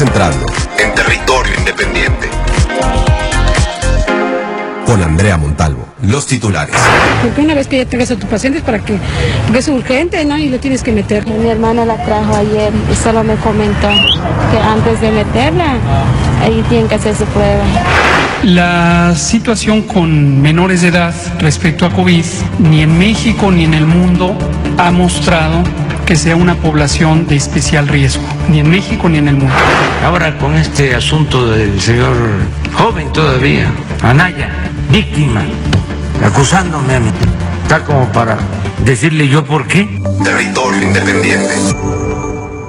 Estás entrando en territorio independiente. Con Andrea Montalvo, los titulares. Porque una vez que ya tengas a tu paciente es para que, porque es urgente, ¿no? Y lo tienes que meter. Mi hermana la trajo ayer y solo me comentó que antes de meterla, ahí tienen que hacer su prueba. La situación con menores de edad respecto a COVID, ni en México ni en el mundo ha mostrado que sea una población de especial riesgo, ni en México ni en el mundo. Ahora con este asunto del señor joven todavía, Anaya, víctima, acusándome a mí, está como para decirle yo por qué. Territorio independiente.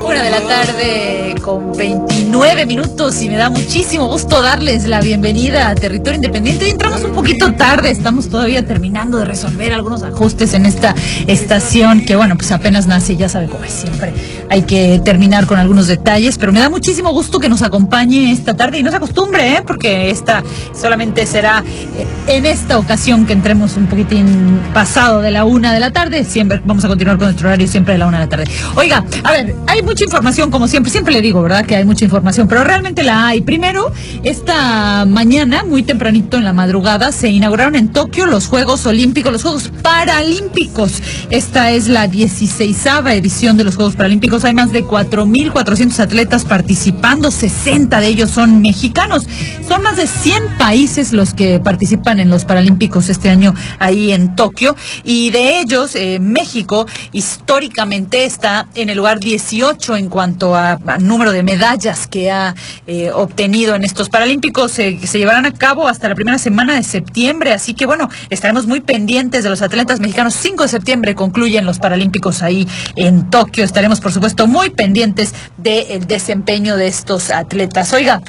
Una de la tarde con 29 minutos y me da muchísimo gusto darles la bienvenida a Territorio Independiente. Entramos un poquito tarde, estamos todavía terminando de resolver algunos ajustes en esta estación que bueno, pues apenas nace, ya sabe cómo es siempre. Hay que terminar con algunos detalles, pero me da muchísimo gusto que nos acompañe esta tarde y no se acostumbre, ¿eh? porque esta solamente será eh, en esta ocasión que entremos un poquitín pasado de la una de la tarde. Siempre vamos a continuar con nuestro horario siempre de la una de la tarde. Oiga, a ver, hay mucha información como siempre, siempre le digo, ¿verdad? Que hay mucha información, pero realmente la hay. Primero, esta mañana, muy tempranito en la madrugada, se inauguraron en Tokio los Juegos Olímpicos, los Juegos Paralímpicos. Esta es la 16 edición de los Juegos Paralímpicos. Hay más de 4.400 atletas participando, 60 de ellos son mexicanos. Son más de 100 países los que participan en los Paralímpicos este año ahí en Tokio. Y de ellos, eh, México históricamente está en el lugar 18 en cuanto a, a número de medallas que ha eh, obtenido en estos Paralímpicos. Se, se llevarán a cabo hasta la primera semana de septiembre, así que bueno, estaremos muy pendientes de los atletas mexicanos. 5 de septiembre concluyen los Paralímpicos ahí en Tokio. Estaremos, por supuesto, muy pendientes del desempeño de estos atletas. Oiga.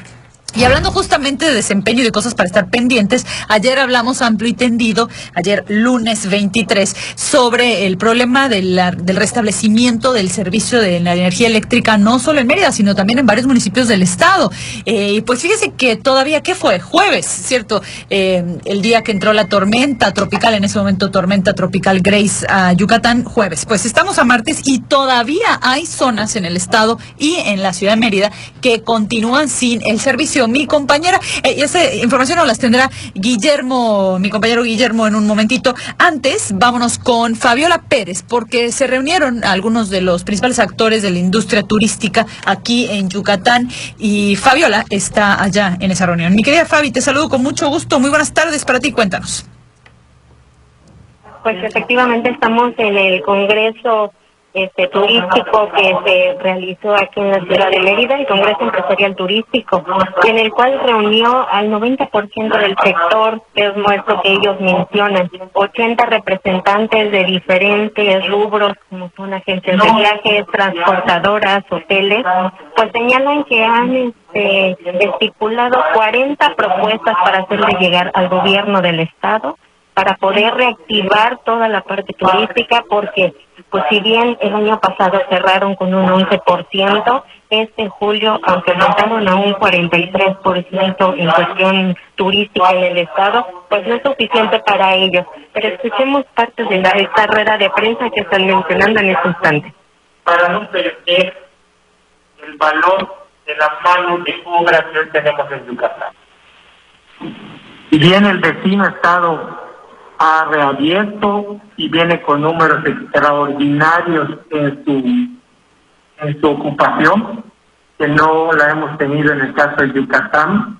Y hablando justamente de desempeño y de cosas para estar pendientes, ayer hablamos amplio y tendido, ayer lunes 23, sobre el problema de del restablecimiento del servicio de la energía eléctrica, no solo en Mérida, sino también en varios municipios del estado. Eh, y pues fíjese que todavía, ¿qué fue? Jueves, ¿cierto? Eh, el día que entró la tormenta tropical, en ese momento tormenta tropical Grace a Yucatán, jueves. Pues estamos a martes y todavía hay zonas en el estado y en la ciudad de Mérida que continúan sin el servicio. Mi compañera, eh, esa información nos las tendrá Guillermo, mi compañero Guillermo en un momentito. Antes, vámonos con Fabiola Pérez, porque se reunieron algunos de los principales actores de la industria turística aquí en Yucatán y Fabiola está allá en esa reunión. Mi querida Fabi, te saludo con mucho gusto. Muy buenas tardes para ti, cuéntanos. Pues efectivamente estamos en el Congreso este, Turístico que se realizó aquí en la ciudad de Mérida, el Congreso Empresarial Turístico, en el cual reunió al 90% del sector, que es nuestro que ellos mencionan, 80 representantes de diferentes rubros, como son agencias de viajes, transportadoras, hoteles, pues señalan que han este, estipulado 40 propuestas para hacerle llegar al gobierno del Estado para poder reactivar toda la parte turística porque pues si bien el año pasado cerraron con un 11%, este julio aunque aumentaron a un 43% en cuestión turística en el estado, pues no es suficiente para ellos. Pero escuchemos parte de la, esta rueda de prensa que están mencionando en este instante. para no perder el valor de las manos de obra que hoy tenemos en Yucatán. Si bien el vecino estado ha reabierto y viene con números extraordinarios en su, en su ocupación, que no la hemos tenido en el caso de Yucatán,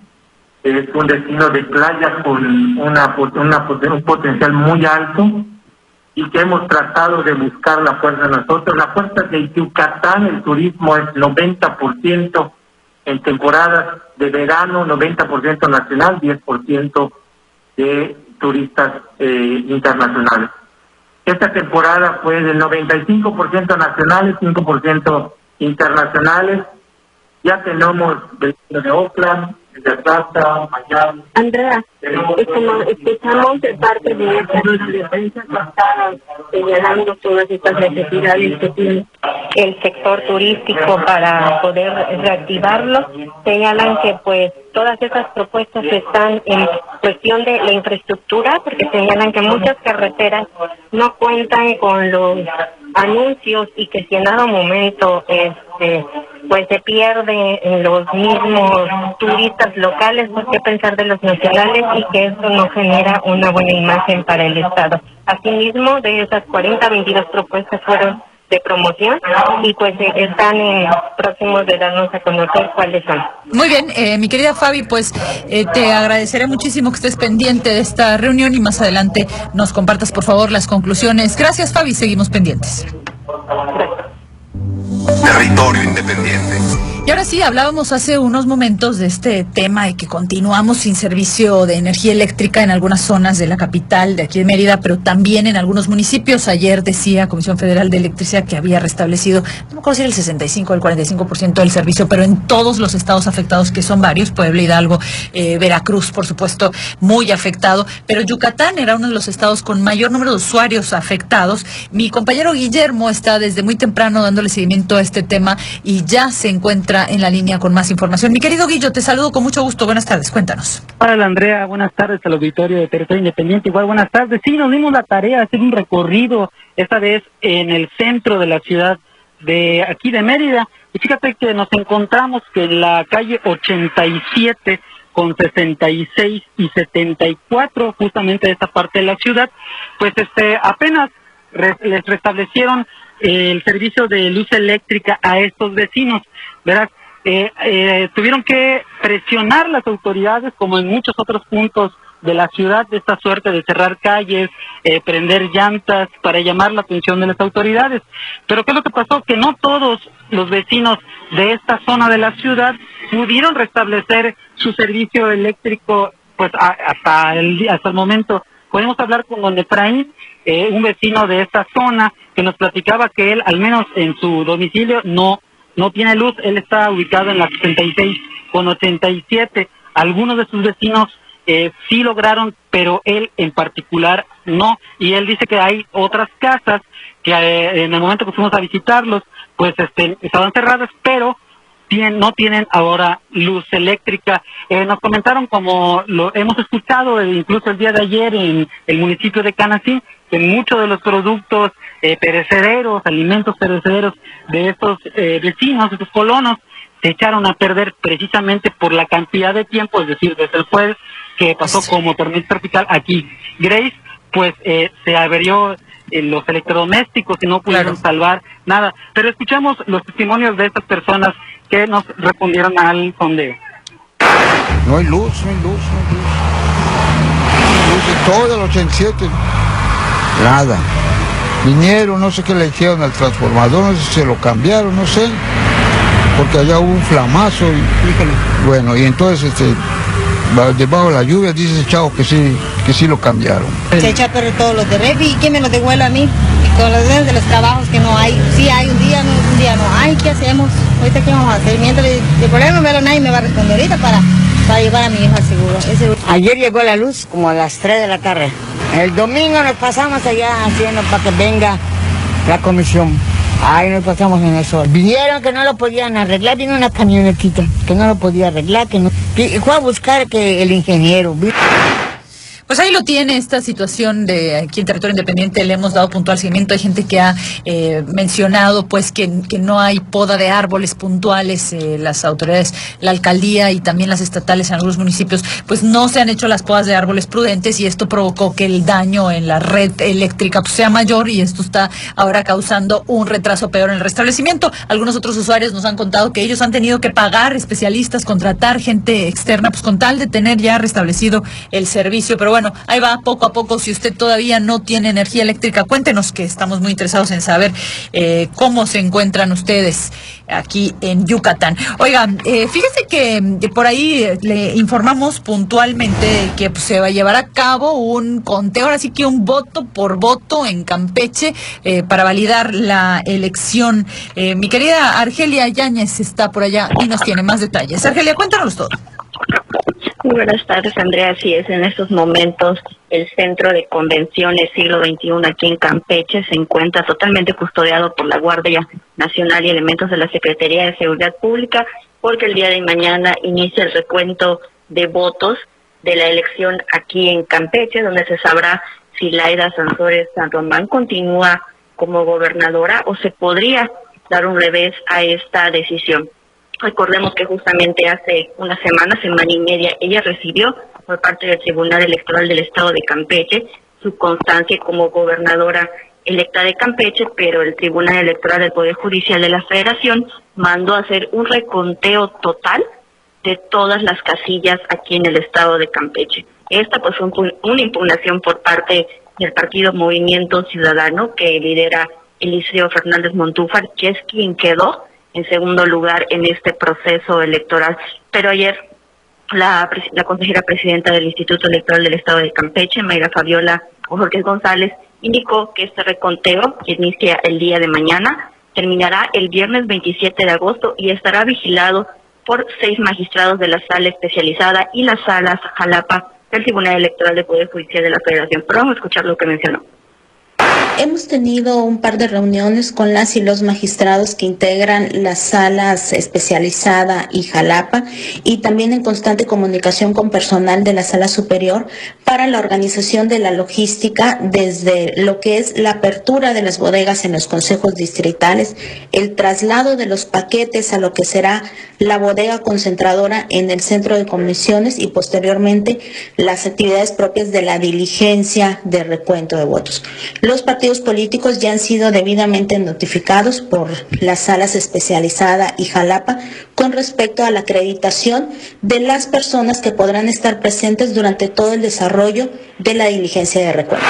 es un destino de playa con una, una un potencial muy alto y que hemos tratado de buscar la fuerza nosotros. La fuerza de Yucatán, el turismo es 90% en temporadas de verano, 90% nacional, 10% de turistas eh, internacionales. Esta temporada fue del 95% nacionales, 5% internacionales. Ya tenemos de Oakland, de Atlanta, Miami. Andrea, eh, como escuchamos de parte de esta rueda de prensa señalando todas estas necesidades que tiene el sector turístico para poder reactivarlo, señalan que pues todas esas propuestas están en cuestión de la infraestructura, porque señalan que muchas carreteras no cuentan con los anuncios y que si en dado momento este pues se pierde en los mismos turistas locales, pues qué pensar de los nacionales y que eso no genera una buena imagen para el Estado. Asimismo, de esas 40, 22 propuestas fueron de promoción y pues eh, están en próximos de darnos a conocer cuáles son. Muy bien, eh, mi querida Fabi, pues eh, te agradeceré muchísimo que estés pendiente de esta reunión y más adelante nos compartas por favor las conclusiones. Gracias Fabi, seguimos pendientes. Territorio independiente. Y ahora sí, hablábamos hace unos momentos de este tema de que continuamos sin servicio de energía eléctrica en algunas zonas de la capital de aquí de Mérida, pero también en algunos municipios. Ayer decía Comisión Federal de Electricidad que había restablecido, no me acuerdo si era el 65 o el 45% del servicio, pero en todos los estados afectados, que son varios, Puebla, Hidalgo, eh, Veracruz, por supuesto, muy afectado, pero Yucatán era uno de los estados con mayor número de usuarios afectados. Mi compañero Guillermo está desde muy temprano dándole seguimiento a este tema y ya se encuentra en la línea con más información. Mi querido Guillo, te saludo con mucho gusto. Buenas tardes, cuéntanos. Hola Andrea, buenas tardes al auditorio de Territorio Independiente. Igual buenas tardes. Sí, nos dimos la tarea de hacer un recorrido, esta vez en el centro de la ciudad de aquí de Mérida. Y fíjate que nos encontramos que en la calle 87 con 66 y 74, justamente de esta parte de la ciudad, pues este apenas les restablecieron el servicio de luz eléctrica a estos vecinos. ¿verdad? Eh, eh, tuvieron que presionar las autoridades, como en muchos otros puntos de la ciudad, de esta suerte de cerrar calles, eh, prender llantas para llamar la atención de las autoridades. Pero ¿qué es lo que pasó? Que no todos los vecinos de esta zona de la ciudad pudieron restablecer su servicio eléctrico pues hasta el hasta el momento. Podemos hablar con don Efraín, eh, un vecino de esta zona, que nos platicaba que él, al menos en su domicilio, no no tiene luz, él está ubicado en la 66 con 87. Algunos de sus vecinos eh, sí lograron, pero él en particular no. Y él dice que hay otras casas que eh, en el momento que fuimos a visitarlos, pues este, estaban cerradas, pero tienen, no tienen ahora luz eléctrica. Eh, nos comentaron, como lo hemos escuchado incluso el día de ayer en el municipio de Canasí, que muchos de los productos eh, perecederos, alimentos perecederos de estos eh, vecinos, de estos colonos, se echaron a perder precisamente por la cantidad de tiempo, es decir, desde el jueves que pasó como tormenta tropical aquí. Grace, pues eh, se averió los electrodomésticos y no pudieron salvar nada. Pero escuchamos los testimonios de estas personas que nos respondieron al sondeo. No hay luz, no hay luz, no hay luz. No hay luz todo el 87, nada. Vinieron, no sé qué le hicieron al transformador, no sé si se lo cambiaron, no sé, porque allá hubo un flamazo y bueno, y entonces este debajo de la lluvia dice ese chavo que sí, que sí lo cambiaron. Se echa a perder todos los de Refi y quién me los devuelve a mí, con los de los trabajos que no hay, sí hay un día, no, un día no hay, ¿qué hacemos? Ahorita qué vamos a hacer, mientras el problema lo nadie me va a responder ahorita para, para llevar a mi hijo al seguro. Ayer llegó la luz como a las 3 de la tarde. El domingo nos pasamos allá haciendo para que venga la comisión. Ahí nos pasamos en eso. Vinieron que no lo podían arreglar, vino una camionetita que no lo podía arreglar, que no. Y fue a buscar que el ingeniero. Pues ahí lo tiene esta situación de aquí en territorio independiente, le hemos dado puntual seguimiento. Hay gente que ha eh, mencionado pues que, no hay poda de árboles puntuales, eh, las autoridades, la alcaldía y también las estatales en algunos municipios, pues no se han hecho las podas de árboles prudentes y esto provocó que el daño en la red eléctrica pues, sea mayor y esto está ahora causando un retraso peor en el restablecimiento. Algunos otros usuarios nos han contado que ellos han tenido que pagar especialistas, contratar gente externa, pues con tal de tener ya restablecido el servicio, pero bueno, ahí va poco a poco. Si usted todavía no tiene energía eléctrica, cuéntenos que estamos muy interesados en saber eh, cómo se encuentran ustedes aquí en Yucatán. Oigan, eh, fíjese que por ahí le informamos puntualmente que pues, se va a llevar a cabo un conteo, ahora sí que un voto por voto en Campeche eh, para validar la elección. mi querida Argelia Yáñez está por allá y nos tiene más detalles. Argelia, cuéntanos todo. Muy buenas tardes, Andrea. Así es, en estos momentos el Centro de Convenciones Siglo XXI aquí en Campeche se encuentra totalmente custodiado por la Guardia Nacional y elementos de la Secretaría de Seguridad Pública, porque el día de mañana inicia el recuento de votos de la elección aquí en Campeche, donde se sabrá si Laida Sansores San Román continúa como gobernadora o se podría dar un revés a esta decisión. Recordemos que justamente hace una semana, semana y media, ella recibió por parte del Tribunal Electoral del Estado de Campeche su constancia como gobernadora electa de Campeche, pero el Tribunal Electoral del Poder Judicial de la Federación mandó a hacer un reconteo total de todas las casillas aquí en el estado de Campeche. Esta pues fue una impugnación por parte del partido Movimiento Ciudadano que lidera Eliseo Fernández Montúfar, que es quien quedó en segundo lugar en este proceso electoral. Pero ayer la, la consejera presidenta del Instituto Electoral del Estado de Campeche, Mayra Fabiola Jorge González, indicó que este reconteo, que inicia el día de mañana, terminará el viernes 27 de agosto y estará vigilado por seis magistrados de la sala especializada y las salas Jalapa del Tribunal Electoral de Poder Judicial de la Federación. Pero vamos a escuchar lo que mencionó. Hemos tenido un par de reuniones con las y los magistrados que integran las salas especializada y Jalapa y también en constante comunicación con personal de la sala superior para la organización de la logística desde lo que es la apertura de las bodegas en los consejos distritales, el traslado de los paquetes a lo que será la bodega concentradora en el centro de comisiones y posteriormente las actividades propias de la diligencia de recuento de votos. Los partidos políticos ya han sido debidamente notificados por las salas especializada y Jalapa con respecto a la acreditación de las personas que podrán estar presentes durante todo el desarrollo de la diligencia de recuento.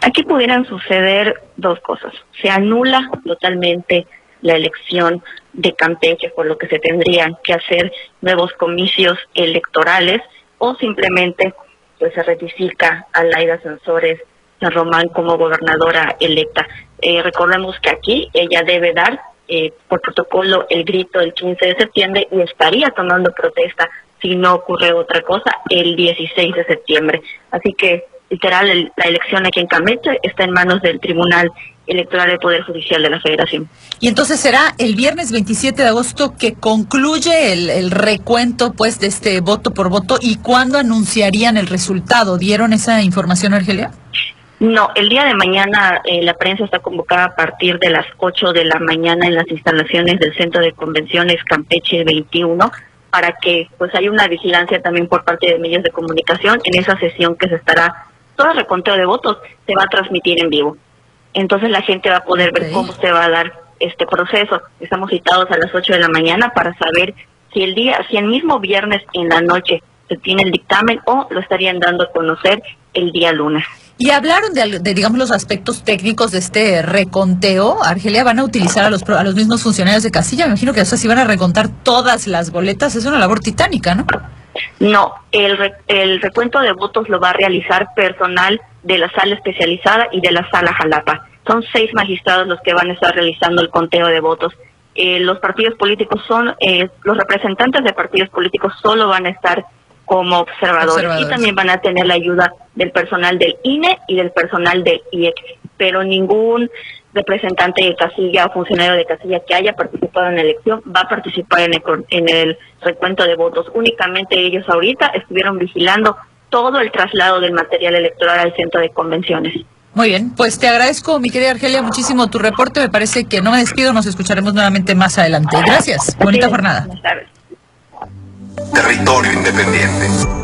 Aquí pudieran suceder dos cosas. Se anula totalmente la elección de Campeche, por lo que se tendrían que hacer nuevos comicios electorales o simplemente pues se ratifica a Laida Sensores Román como gobernadora electa. Eh, recordemos que aquí ella debe dar eh, por protocolo el grito el 15 de septiembre y estaría tomando protesta si no ocurre otra cosa el 16 de septiembre. Así que literal la elección aquí en Campeche está en manos del Tribunal Electoral del Poder Judicial de la Federación. Y entonces será el viernes 27 de agosto que concluye el, el, recuento pues de este voto por voto y cuándo anunciarían el resultado. ¿Dieron esa información, Argelia? No, el día de mañana eh, la prensa está convocada a partir de las 8 de la mañana en las instalaciones del Centro de Convenciones Campeche 21 para que pues haya una vigilancia también por parte de medios de comunicación en esa sesión que se estará, todo el reconteo de votos se va a transmitir en vivo. Entonces la gente va a poder ver cómo se va a dar este proceso. Estamos citados a las 8 de la mañana para saber si el día, si el mismo viernes en la noche se tiene el dictamen o lo estarían dando a conocer el día lunes. Y hablaron de, digamos, los aspectos técnicos de este reconteo. Argelia, ¿van a utilizar a los, a los mismos funcionarios de casilla? Me imagino que eso sí van a recontar todas las boletas. Es una labor titánica, ¿no? No, el, el recuento de votos lo va a realizar personal de la sala especializada y de la sala Jalapa. Son seis magistrados los que van a estar realizando el conteo de votos. Eh, los partidos políticos son, eh, los representantes de partidos políticos solo van a estar como observadores, y también van a tener la ayuda del personal del INE y del personal del IEC, pero ningún representante de casilla o funcionario de casilla que haya participado en la elección va a participar en el, en el recuento de votos. Únicamente ellos ahorita estuvieron vigilando todo el traslado del material electoral al centro de convenciones. Muy bien, pues te agradezco, mi querida Argelia, muchísimo tu reporte. Me parece que no me despido, nos escucharemos nuevamente más adelante. Gracias, bonita jornada. Buenas tardes. Territorio Independiente.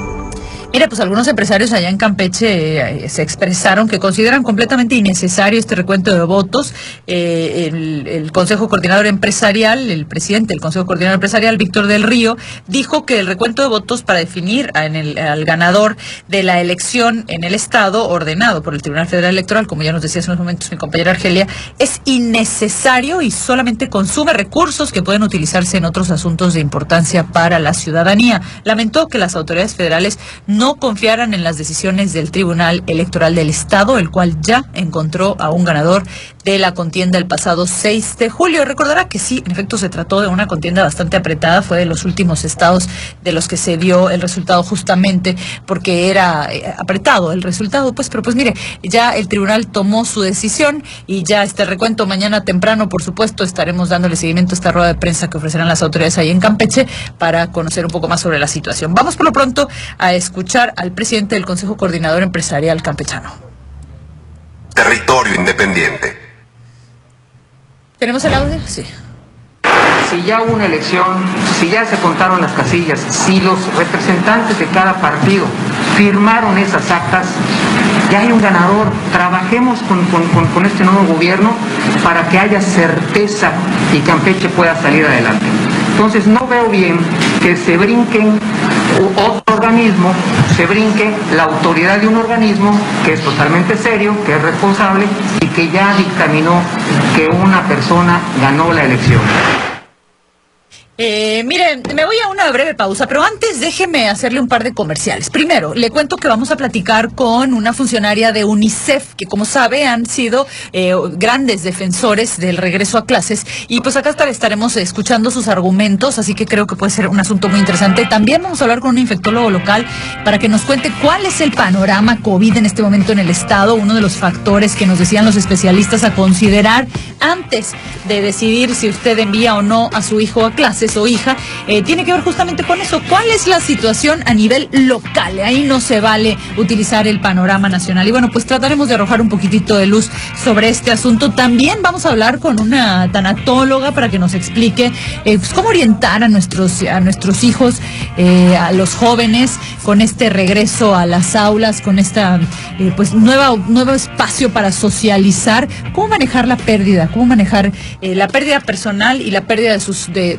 Mira, pues algunos empresarios allá en Campeche eh, se expresaron que consideran completamente innecesario este recuento de votos. Eh, el, Consejo Coordinador Empresarial, el presidente del Consejo Coordinador Empresarial, Víctor del Río, dijo que el recuento de votos para definir en el, al ganador de la elección en el Estado, ordenado por el Tribunal Federal Electoral, como ya nos decía hace unos momentos mi compañera Argelia, es innecesario y solamente consume recursos que pueden utilizarse en otros asuntos de importancia para la ciudadanía. Lamentó que las autoridades federales confiaran en las decisiones del Tribunal Electoral del Estado, el cual ya encontró a un ganador de la contienda el pasado 6 de julio. Recordará que sí, en efecto se trató de una contienda bastante apretada, fue de los últimos estados de los que se dio el resultado justamente porque era eh, apretado el resultado, pues, pero pues mire, ya el tribunal tomó su decisión y ya este recuento mañana temprano, por supuesto, estaremos dándole seguimiento a esta rueda de prensa que ofrecerán las autoridades ahí en Campeche para conocer un poco más sobre la situación. Vamos por lo pronto a escuchar al presidente del Consejo Coordinador Empresarial Campechano Territorio Independiente. ¿Tenemos el audio? Sí. Si ya hubo una elección, si ya se contaron las casillas, si los representantes de cada partido firmaron esas actas, ya hay un ganador. Trabajemos con, con- con- este nuevo gobierno para que haya certeza y Campeche pueda salir adelante. Entonces no veo bien que se brinquen otro organismo, se brinque la autoridad de un organismo que es totalmente serio, que es responsable y que ya dictaminó que una persona ganó la elección. Eh, miren, me voy a una breve pausa, pero antes déjeme hacerle un par de comerciales. Primero, le cuento que vamos a platicar con una funcionaria de UNICEF, que como sabe han sido eh, grandes defensores del regreso a clases. Y pues acá estar- estaremos escuchando sus argumentos, así que creo que puede ser un asunto muy interesante. También vamos a hablar con un infectólogo local para que nos cuente cuál es el panorama COVID en este momento en el estado, uno de los factores que nos decían los especialistas a considerar antes de decidir si usted envía o no a su hijo a clases o hija, eh, tiene que ver justamente con eso. ¿Cuál es la situación a nivel local? Ahí no se vale utilizar el panorama nacional. Y bueno, pues trataremos de arrojar un poquitito de luz sobre este asunto. También vamos a hablar con una tanatóloga para que nos explique eh, pues, cómo orientar a nuestros, a nuestros hijos, eh, a los jóvenes, con este regreso a las aulas, con esta pues nueva, nuevo espacio para socializar, cómo manejar la pérdida, cómo manejar la pérdida personal y la pérdida de sus de-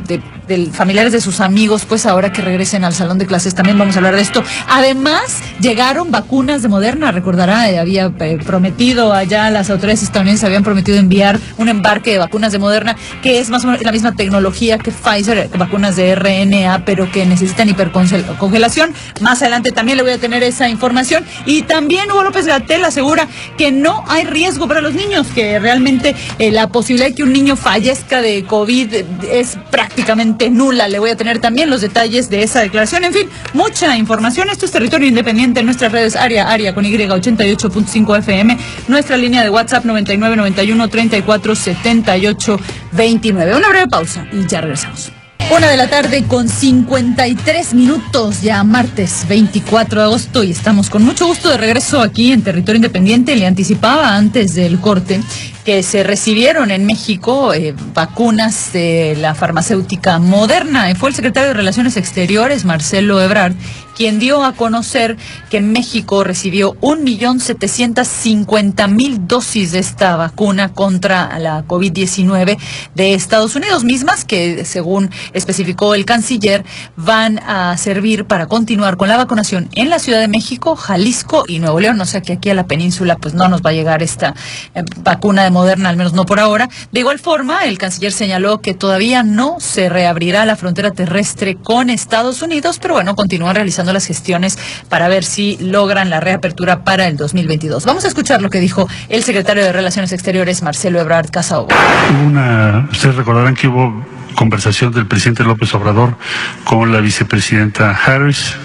de familiares de sus amigos, pues ahora que regresen al salón de clases también vamos a hablar de esto. Además, llegaron vacunas de Moderna, recordará, eh, había eh, prometido allá las autoridades estadounidenses habían prometido enviar un embarque de vacunas de Moderna que es más o menos la misma tecnología que Pfizer, eh, vacunas de RNA, pero que necesitan hipercongelación. Más adelante también le voy a tener esa información y también Hugo López Gatel asegura que no hay riesgo para los niños, que realmente la posibilidad de que un niño fallezca de COVID es prácticamente nula. Le voy a tener también los detalles de esa declaración. En fin, mucha información. Esto es Territorio Independiente en nuestras redes área, área con Y 88.5 FM, nuestra línea de WhatsApp 9991 34 78 29. Una breve pausa y ya regresamos. Una de la tarde con 53 minutos, ya martes 24 de agosto y estamos con mucho gusto de regreso aquí en Territorio Independiente. Le anticipaba antes del corte que se recibieron en México eh, vacunas de la farmacéutica Moderna. Y Fue el secretario de Relaciones Exteriores, Marcelo Ebrard, quien dio a conocer que México recibió 1.750.000 dosis de esta vacuna contra la COVID-19 de Estados Unidos, mismas que, según especificó el canciller, van a servir para continuar con la vacunación en la Ciudad de México, Jalisco y Nuevo León. O sea que aquí a la península pues no nos va a llegar esta eh, vacuna de Moderna, al menos no por ahora. De igual forma, el canciller señaló que todavía no se reabrirá la frontera terrestre con Estados Unidos, pero bueno, continúan realizando las gestiones para ver si logran la reapertura para el 2022. Vamos a escuchar lo que dijo el secretario de Relaciones Exteriores, Marcelo Ebrard Casaubon. Hubo una, ustedes recordarán que hubo conversación del presidente López Obrador con la vicepresidenta Harris.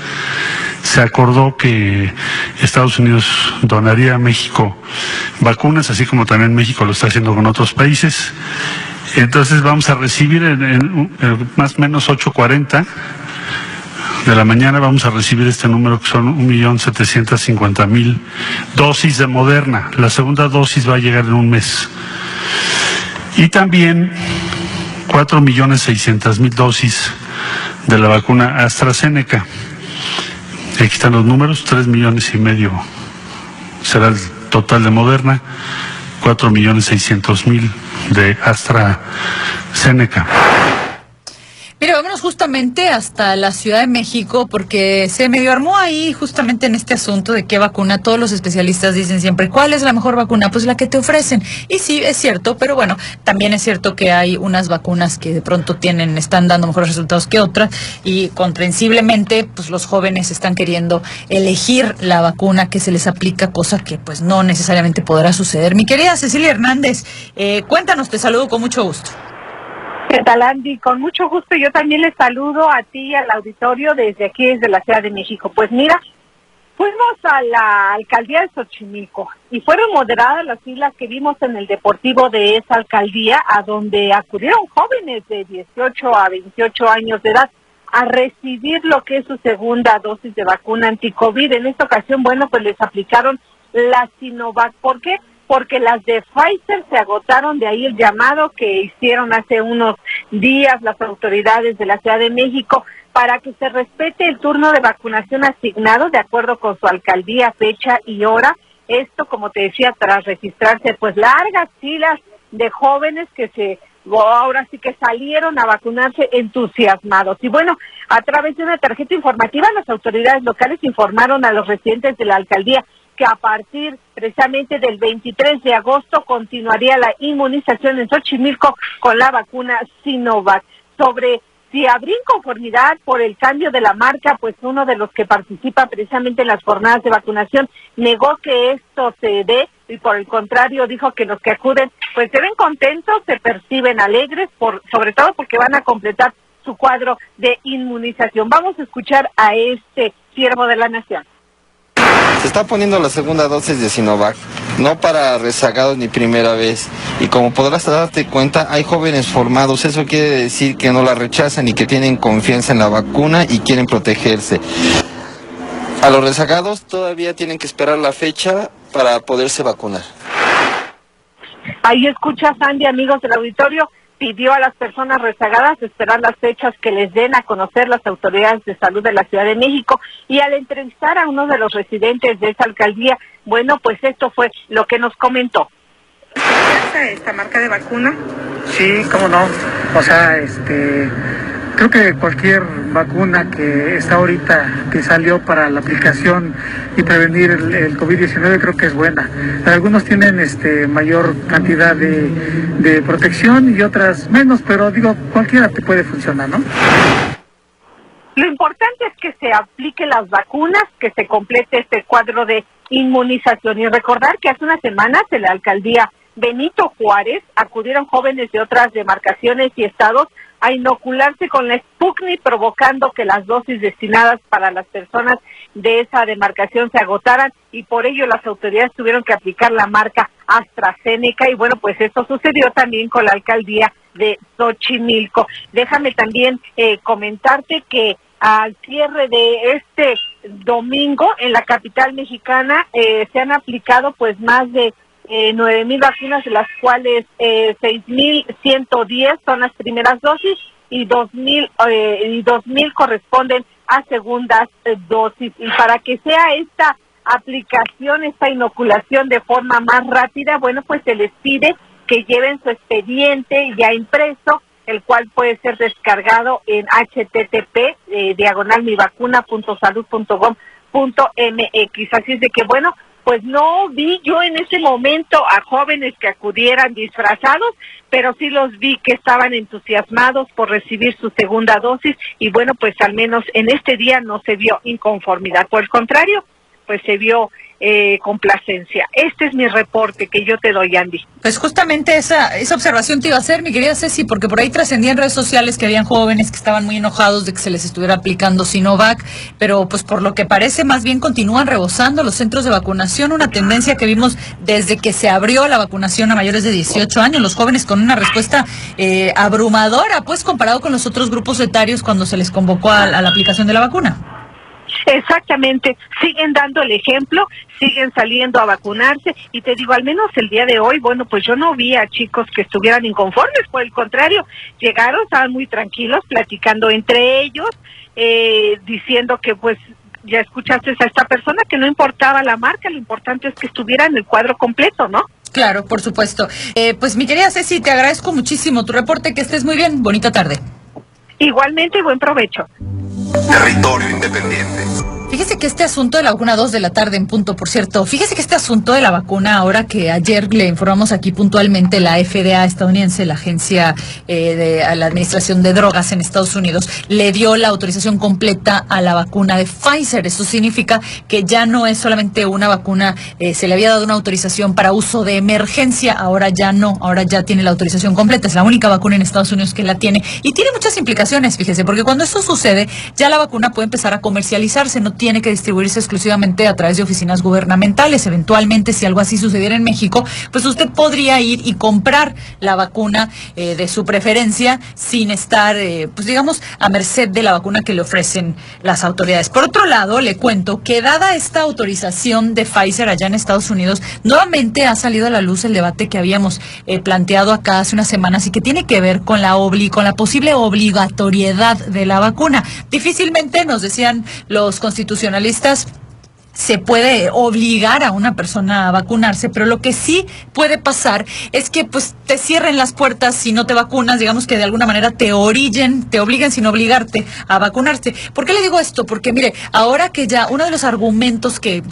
Se acordó que Estados Unidos donaría a México vacunas, así como también México lo está haciendo con otros países. Entonces vamos a recibir más o menos 8.40 de la mañana vamos a recibir este número que son 1.750.000 dosis de Moderna. La segunda dosis va a llegar en un mes. Y también 4.600.000 dosis de la vacuna AstraZeneca. Aquí están los números, 3 millones y medio será el total de Moderna, 4 millones 600 mil de AstraZeneca. Mire, vámonos justamente hasta la Ciudad de México porque se medio armó ahí justamente en este asunto de qué vacuna. Todos los especialistas dicen siempre, ¿cuál es la mejor vacuna? Pues la que te ofrecen. Y sí, es cierto, pero bueno, también es cierto que hay unas vacunas que de pronto tienen, están dando mejores resultados que otras y comprensiblemente, pues los jóvenes están queriendo elegir la vacuna que se les aplica, cosa que pues no necesariamente podrá suceder. Mi querida Cecilia Hernández, eh, cuéntanos, te saludo con mucho gusto. ¿Qué? Con mucho gusto. Yo también les saludo a ti y al auditorio desde aquí, desde la Ciudad de México. Pues mira, fuimos a la alcaldía de Xochimilco y fueron moderadas las filas que vimos en el deportivo de esa alcaldía, a donde acudieron jóvenes de 18 a 28 años de edad a recibir lo que es su segunda dosis de vacuna anticovid. En esta ocasión, bueno, pues les aplicaron la Sinovac. ¿Por qué? Porque las de Pfizer se agotaron, de ahí el llamado que hicieron hace unos días las autoridades de la Ciudad de México para que se respete el turno de vacunación asignado de acuerdo con su alcaldía, fecha y hora. Esto, como te decía, tras registrarse pues largas filas de jóvenes que se ahora sí que salieron a vacunarse entusiasmados. Y bueno, a través de una tarjeta informativa, las autoridades locales informaron a los residentes de la alcaldía que a partir precisamente del 23 de agosto continuaría la inmunización en Xochimilco con la vacuna Sinovac. Sobre si habría inconformidad por el cambio de la marca, pues uno de los que participa precisamente en las jornadas de vacunación negó que esto se dé y por el contrario dijo que los que acuden pues se ven contentos, se perciben alegres, por, sobre todo porque van a completar su cuadro de inmunización. Vamos a escuchar a este siervo de la nación. Se está poniendo la segunda dosis de Sinovac, no para rezagados ni primera vez. Y como podrás darte cuenta, hay jóvenes formados. Eso quiere decir que no la rechazan y que tienen confianza en la vacuna y quieren protegerse. A los rezagados todavía tienen que esperar la fecha para poderse vacunar. Ahí escucha Sandy, amigos del auditorio, pidió a las personas rezagadas esperar las fechas que les den a conocer las autoridades de salud de la Ciudad de México y al entrevistar a uno de los residentes de esa alcaldía, bueno, pues esto fue lo que nos comentó. esta marca de vacuna? Sí, cómo no. O sea, este Creo que cualquier vacuna que está ahorita, que salió para la aplicación y prevenir el, COVID-19, creo que es buena. Algunos tienen este, mayor cantidad de, de protección y otras menos, pero digo, cualquiera te puede funcionar, ¿no? Lo importante es que se apliquen las vacunas, que se complete este cuadro de inmunización y recordar que hace unas semanas en la alcaldía Benito Juárez acudieron jóvenes de otras demarcaciones y estados a inocularse con la Sputnik, provocando que las dosis destinadas para las personas de esa demarcación se agotaran y por ello las autoridades tuvieron que aplicar la marca AstraZeneca y bueno, pues esto sucedió también con la alcaldía de Xochimilco. Déjame también eh, comentarte que al cierre de este domingo en la capital mexicana eh, se han aplicado pues más de eh, nueve mil vacunas, de las cuales eh, seis mil ciento diez son las primeras dosis y dos mil eh, y dos mil corresponden a segundas eh, dosis. Y para que sea esta aplicación, esta inoculación de forma más rápida, bueno, pues se les pide que lleven su expediente ya impreso, el cual puede ser descargado en http eh, diagonal mi vacuna punto salud punto punto mx. Así es de que, bueno, pues no vi yo en ese momento a jóvenes que acudieran disfrazados, pero sí los vi que estaban entusiasmados por recibir su segunda dosis y bueno, pues al menos en este día no se vio inconformidad. Por el contrario, pues se vio eh, complacencia. Este es mi reporte que yo te doy, Andy. Pues justamente esa, esa observación te iba a hacer, mi querida Ceci, porque por ahí trascendía en redes sociales que habían jóvenes que estaban muy enojados de que se les estuviera aplicando Sinovac, pero pues por lo que parece más bien continúan rebosando los centros de vacunación, una tendencia que vimos desde que se abrió la vacunación a mayores de 18 años, los jóvenes con una respuesta eh, abrumadora, pues comparado con los otros grupos etarios cuando se les convocó a la aplicación de la vacuna. Exactamente, siguen dando el ejemplo, siguen saliendo a vacunarse y te digo, al menos el día de hoy, bueno, pues yo no vi a chicos que estuvieran inconformes, por el contrario, llegaron, estaban muy tranquilos, platicando entre ellos, eh, diciendo que pues ya escuchaste a esta persona que no importaba la marca, lo importante es que estuviera en el cuadro completo, ¿no? Claro, por supuesto. Eh, pues mi querida Ceci, te agradezco muchísimo tu reporte, que estés muy bien, bonita tarde. Igualmente, buen provecho. Territorio Independiente. Fíjese que este asunto de la vacuna 2 de la tarde en punto, por cierto, fíjese que este asunto de la vacuna, ahora que ayer le informamos aquí puntualmente la FDA estadounidense, la agencia eh, de la Administración de Drogas en Estados Unidos, le dio la autorización completa a la vacuna de Pfizer. Eso significa que ya no es solamente una vacuna, eh, se le había dado una autorización para uso de emergencia, ahora ya no, ahora ya tiene la autorización completa. Es la única vacuna en Estados Unidos que la tiene y tiene muchas implicaciones, fíjese, porque cuando esto sucede, ya la vacuna puede empezar a comercializarse, no tiene que distribuirse exclusivamente a través de oficinas gubernamentales. Eventualmente, si algo así sucediera en México, pues usted podría ir y comprar la vacuna eh, de su preferencia sin estar, eh, pues digamos, a merced de la vacuna que le ofrecen las autoridades. Por otro lado, le cuento que dada esta autorización de Pfizer allá en Estados Unidos, nuevamente ha salido a la luz el debate que habíamos eh, planteado acá hace unas semanas y que tiene que ver con la obli con la posible obligatoriedad de la vacuna. Difícilmente nos decían los constitucionalistas se puede obligar a una persona a vacunarse, pero lo que sí puede pasar es que pues te cierren las puertas si no te vacunas, digamos que de alguna manera te orillen, te obliguen sin obligarte a vacunarte. ¿Por qué le digo esto? Porque mire, ahora que ya uno de los argumentos que,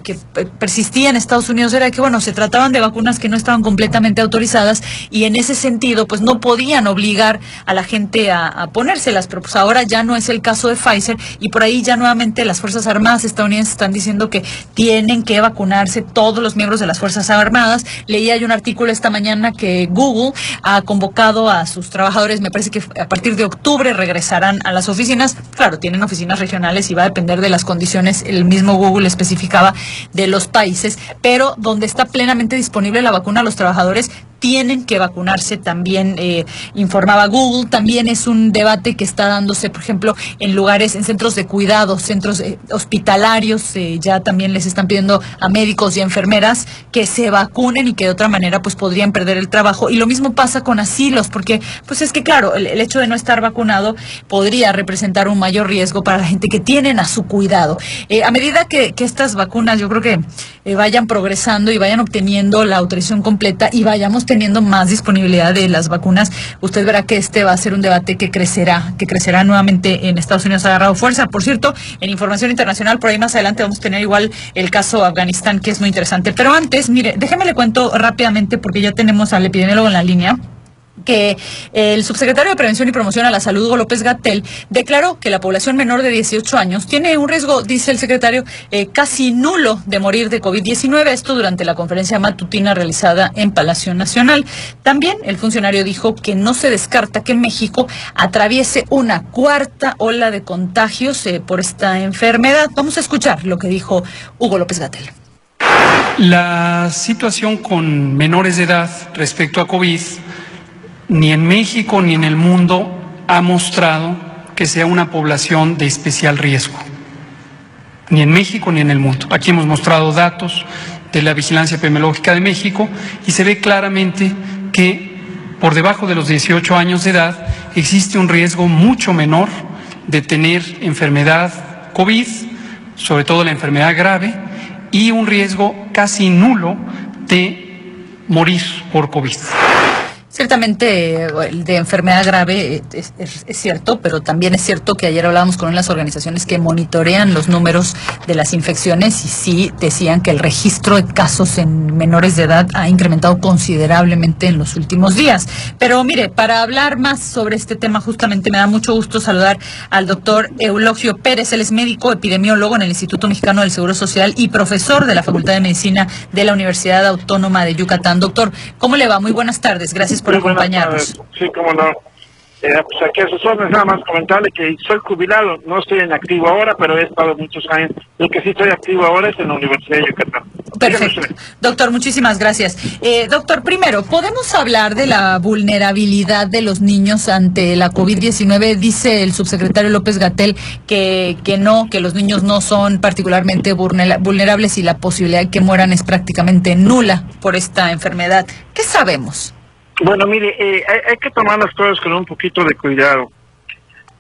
persistía en Estados Unidos era que bueno, se trataban de vacunas que no estaban completamente autorizadas y en ese sentido pues no podían obligar a la gente a, a ponérselas, pero pues ahora ya no es el caso de Pfizer y por ahí ya nuevamente las Fuerzas Armadas estadounidenses están diciendo que tienen que vacunarse todos los miembros de las Fuerzas Armadas. Leía yo un artículo esta mañana que Google ha convocado a sus trabajadores, me parece que a partir de octubre regresarán a las oficinas. Claro, tienen oficinas regionales y va a depender de las condiciones, el mismo Google especificaba, de los países, pero donde está plenamente disponible la vacuna a los trabajadores tienen que vacunarse también, eh, informaba Google. También es un debate que está dándose, por ejemplo, en lugares, en centros de cuidado, centros eh, hospitalarios. Eh, ya también les están pidiendo a médicos y enfermeras que se vacunen y que de otra manera pues podrían perder el trabajo. Y lo mismo pasa con asilos, porque pues es que claro, el, hecho de no estar vacunado podría representar un mayor riesgo para la gente que tienen a su cuidado. a medida que, estas vacunas yo creo que vayan progresando y vayan obteniendo la autorización completa y vayamos más disponibilidad de las vacunas, usted verá que este va a ser un debate que crecerá, que crecerá nuevamente en Estados Unidos ha agarrado fuerza. Por cierto, en información internacional, por ahí más adelante vamos a tener igual el caso Afganistán, que es muy interesante. Pero antes, mire, déjeme le cuento rápidamente, porque ya tenemos al epidemiólogo en la línea que el subsecretario de Prevención y Promoción a la Salud, Hugo López Gatel, declaró que la población menor de 18 años tiene un riesgo, dice el secretario, eh, casi nulo de morir de COVID-19. Esto durante la conferencia matutina realizada en Palacio Nacional. También el funcionario dijo que no se descarta que México atraviese una cuarta ola de contagios eh, por esta enfermedad. Vamos a escuchar lo que dijo Hugo López Gatel. La situación con menores de edad respecto a COVID ni en México ni en el mundo ha mostrado que sea una población de especial riesgo. Ni en México ni en el mundo. Aquí hemos mostrado datos de la Vigilancia Epidemiológica de México y se ve claramente que por debajo de los 18 años de edad existe un riesgo mucho menor de tener enfermedad COVID, sobre todo la enfermedad grave, y un riesgo casi nulo de morir por COVID. Ciertamente el de enfermedad grave es, cierto, pero también es cierto que ayer hablábamos con unas organizaciones que monitorean los números de las infecciones y sí decían que el registro de casos en menores de edad ha incrementado considerablemente en los últimos días. Pero mire, para hablar más sobre este tema, justamente me da mucho gusto saludar al doctor Eulogio Pérez. Él es médico epidemiólogo en el Instituto Mexicano del Seguro Social y profesor de la Facultad de Medicina de la Universidad Autónoma de Yucatán. Doctor, ¿cómo le va? Muy buenas tardes. Gracias por acompañarnos. Sí, cómo no. Eh, pues aquí a sus órdenes, nada más comentarle que soy jubilado, no estoy en activo ahora, pero he estado muchos años. Lo que sí estoy activo ahora es en la Universidad de Yucatán. Perfecto. Doctor, muchísimas gracias. Eh, doctor, primero, ¿podemos hablar de la vulnerabilidad de los niños ante la COVID-19? Dice el subsecretario López Gatel que, que no, que los niños no son particularmente vulnerables y la posibilidad de que mueran es prácticamente nula por esta enfermedad. ¿Qué sabemos? Bueno, mire, eh, hay, que tomar las cosas con un poquito de cuidado.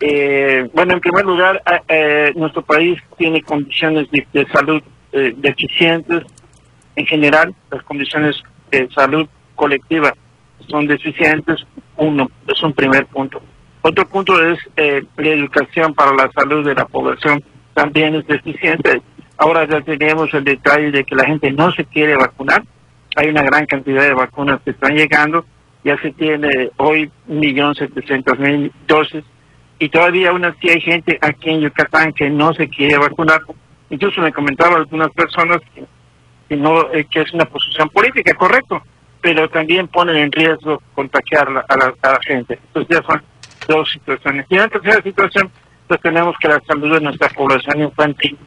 Eh, bueno, en primer lugar, eh, nuestro país tiene condiciones de, salud deficientes en general. Las condiciones de salud colectiva son deficientes. Uno, es un primer punto. Otro punto es la educación para la salud de la población también es deficiente. Ahora ya tenemos el detalle de que la gente no se quiere vacunar. Hay una gran cantidad de vacunas que están llegando ya se tiene hoy un millón setecientos mil dosis y todavía aún así hay gente aquí en Yucatán que no se quiere vacunar. Incluso me comentaban algunas personas que, no eh, que es una posición política, correcto, pero también ponen en riesgo contagiar a, la, a la gente. Entonces ya son dos situaciones. Y en la tercera situación, pues tenemos que la salud de nuestra población infantil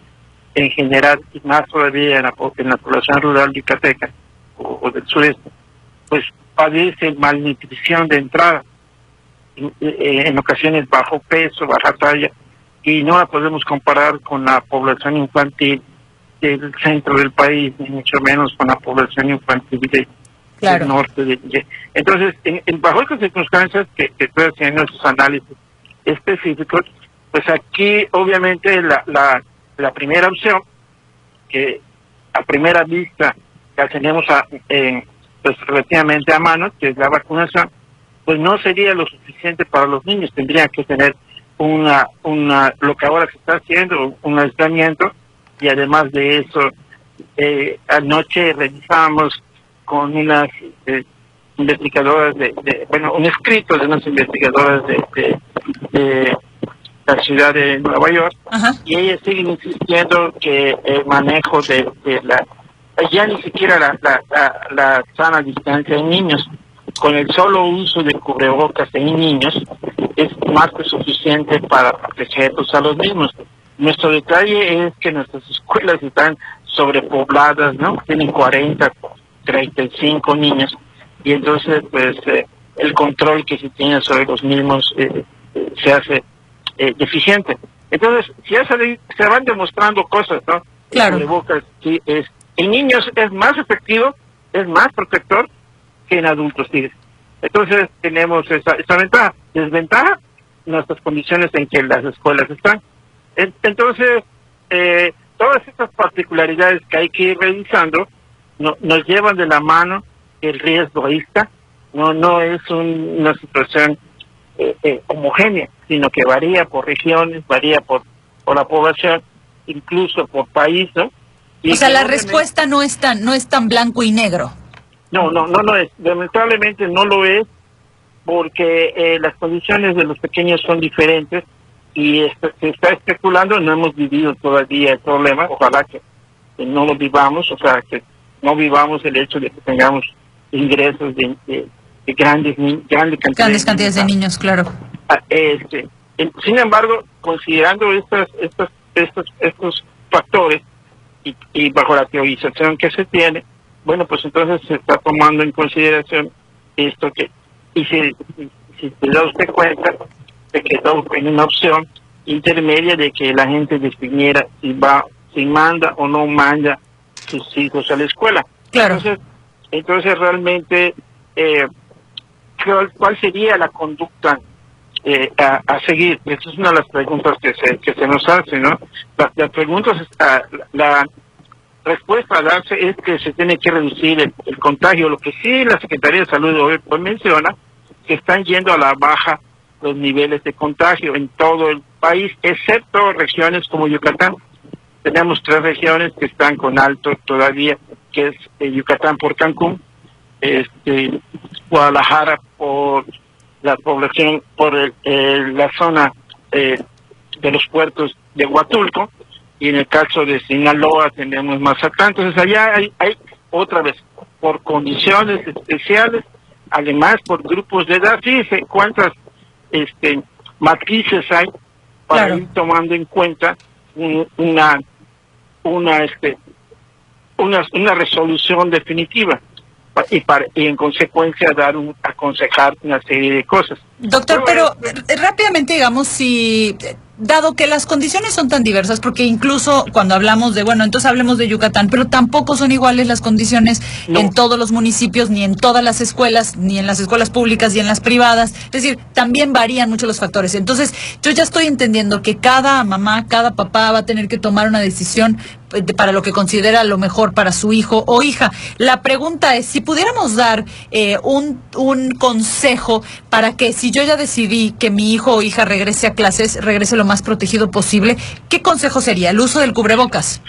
en general, y más todavía en la, en la población rural yucateca o, o del sureste, pues padece malnutrición de entrada, en, en- en ocasiones bajo peso, baja talla, y no la podemos comparar con la población infantil del centro del país, ni mucho menos con la población infantil de- del norte. de- de- entonces, en, en- bajo estas circunstancias que, que estoy haciendo esos análisis específicos, pues aquí obviamente la, la, la primera opción, que a primera vista la tenemos a, en, pues relativamente a mano, que es la vacunación, pues no sería lo suficiente para los niños, tendrían que tener una, una, lo que ahora se está haciendo, un aislamiento, y además de eso, eh, anoche revisamos con unas eh, investigadoras de, de- bueno, un escrito de unas investigadoras de, de- de la ciudad de Nueva York, y ellas siguen insistiendo que el manejo de, de la, ya ni siquiera la, la, la, la sana distancia en niños, con el solo uso de cubrebocas en niños, es más que suficiente para protegerlos a los mismos. Nuestro detalle es que nuestras escuelas están sobrepobladas, ¿no? Tienen 40, 35 niños y entonces pues eh, el control que se tiene sobre los mismos eh, eh, se hace eh, deficiente. Entonces, si ya se, se van demostrando cosas, ¿no? Claro. El cubrebocas, sí, es, en niños es más efectivo, es más protector que en adultos, sí. Entonces tenemos esa, esa ventaja. Desventaja, nuestras condiciones en que las escuelas están. En- Entonces, eh, todas estas particularidades que hay que ir revisando no- nos llevan de la mano el riesgo ahí. No, no es un- una situación eh, eh, homogénea, sino que varía por regiones, varía por, por la población, incluso por país, ¿no? Y O sea, la respuesta no es tan, no es tan blanco y negro. no, no, no lo es. Lamentablemente no lo es porque eh, las condiciones de los pequeños son diferentes y esto- se está especulando, no hemos vivido todavía el problema, ojalá que, que no lo vivamos, o sea, que no vivamos el hecho de que tengamos ingresos de, de- de grandes, grandes cantidades, Grandes cantidades de niños, claro. Ah, Este, sin embargo, considerando estas, estas, estos, estos factores y, y bajo la teorización que se tiene, bueno, pues entonces se está tomando en consideración esto que, y si, si se da usted cuenta, se quedó en una opción intermedia de que la gente definiera si va, si manda o no manda sus hijos a la escuela. Claro. Entonces, entonces realmente, eh, ¿cuál, cuál sería la conducta eh, a, seguir? Esa es una de las preguntas que se, que se nos hace, ¿no? La, la ah, la respuesta a darse es que se tiene que reducir el, el contagio. Lo que sí la Secretaría de Salud hoy pues, menciona que están yendo a la baja los niveles de contagio en todo el país, excepto regiones como Yucatán. Tenemos tres regiones que están con alto todavía, que es eh, Yucatán por Cancún, este, Guadalajara por la población, por el- el- la zona eh, de los puertos de Huatulco, y en el caso de Sinaloa tenemos Mazatlán. Entonces allá hay, hay otra vez, por condiciones especiales, además por grupos de edad, fíjese cuántas este, matrices hay para ir tomando en cuenta un- una una este una, una resolución definitiva y, para, y en consecuencia dar un aconsejar una serie de cosas. Doctor, pero eh, rápidamente digamos si dado que las condiciones son tan diversas, porque incluso cuando hablamos de, bueno, entonces hablemos de Yucatán, pero tampoco son iguales las condiciones en todos los municipios, ni en todas las escuelas, ni en las escuelas públicas y en las privadas. Es decir, también varían mucho los factores. Entonces, yo ya estoy entendiendo que cada mamá, cada papá va a tener que tomar una decisión eh, para lo que considera lo mejor para su hijo o hija. La pregunta es, si pudiéramos dar eh, un, un consejo para que si yo ya decidí que mi hijo o hija regrese a clases, regrese lo más protegido posible, ¿qué consejo sería? ¿El uso del cubrebocas?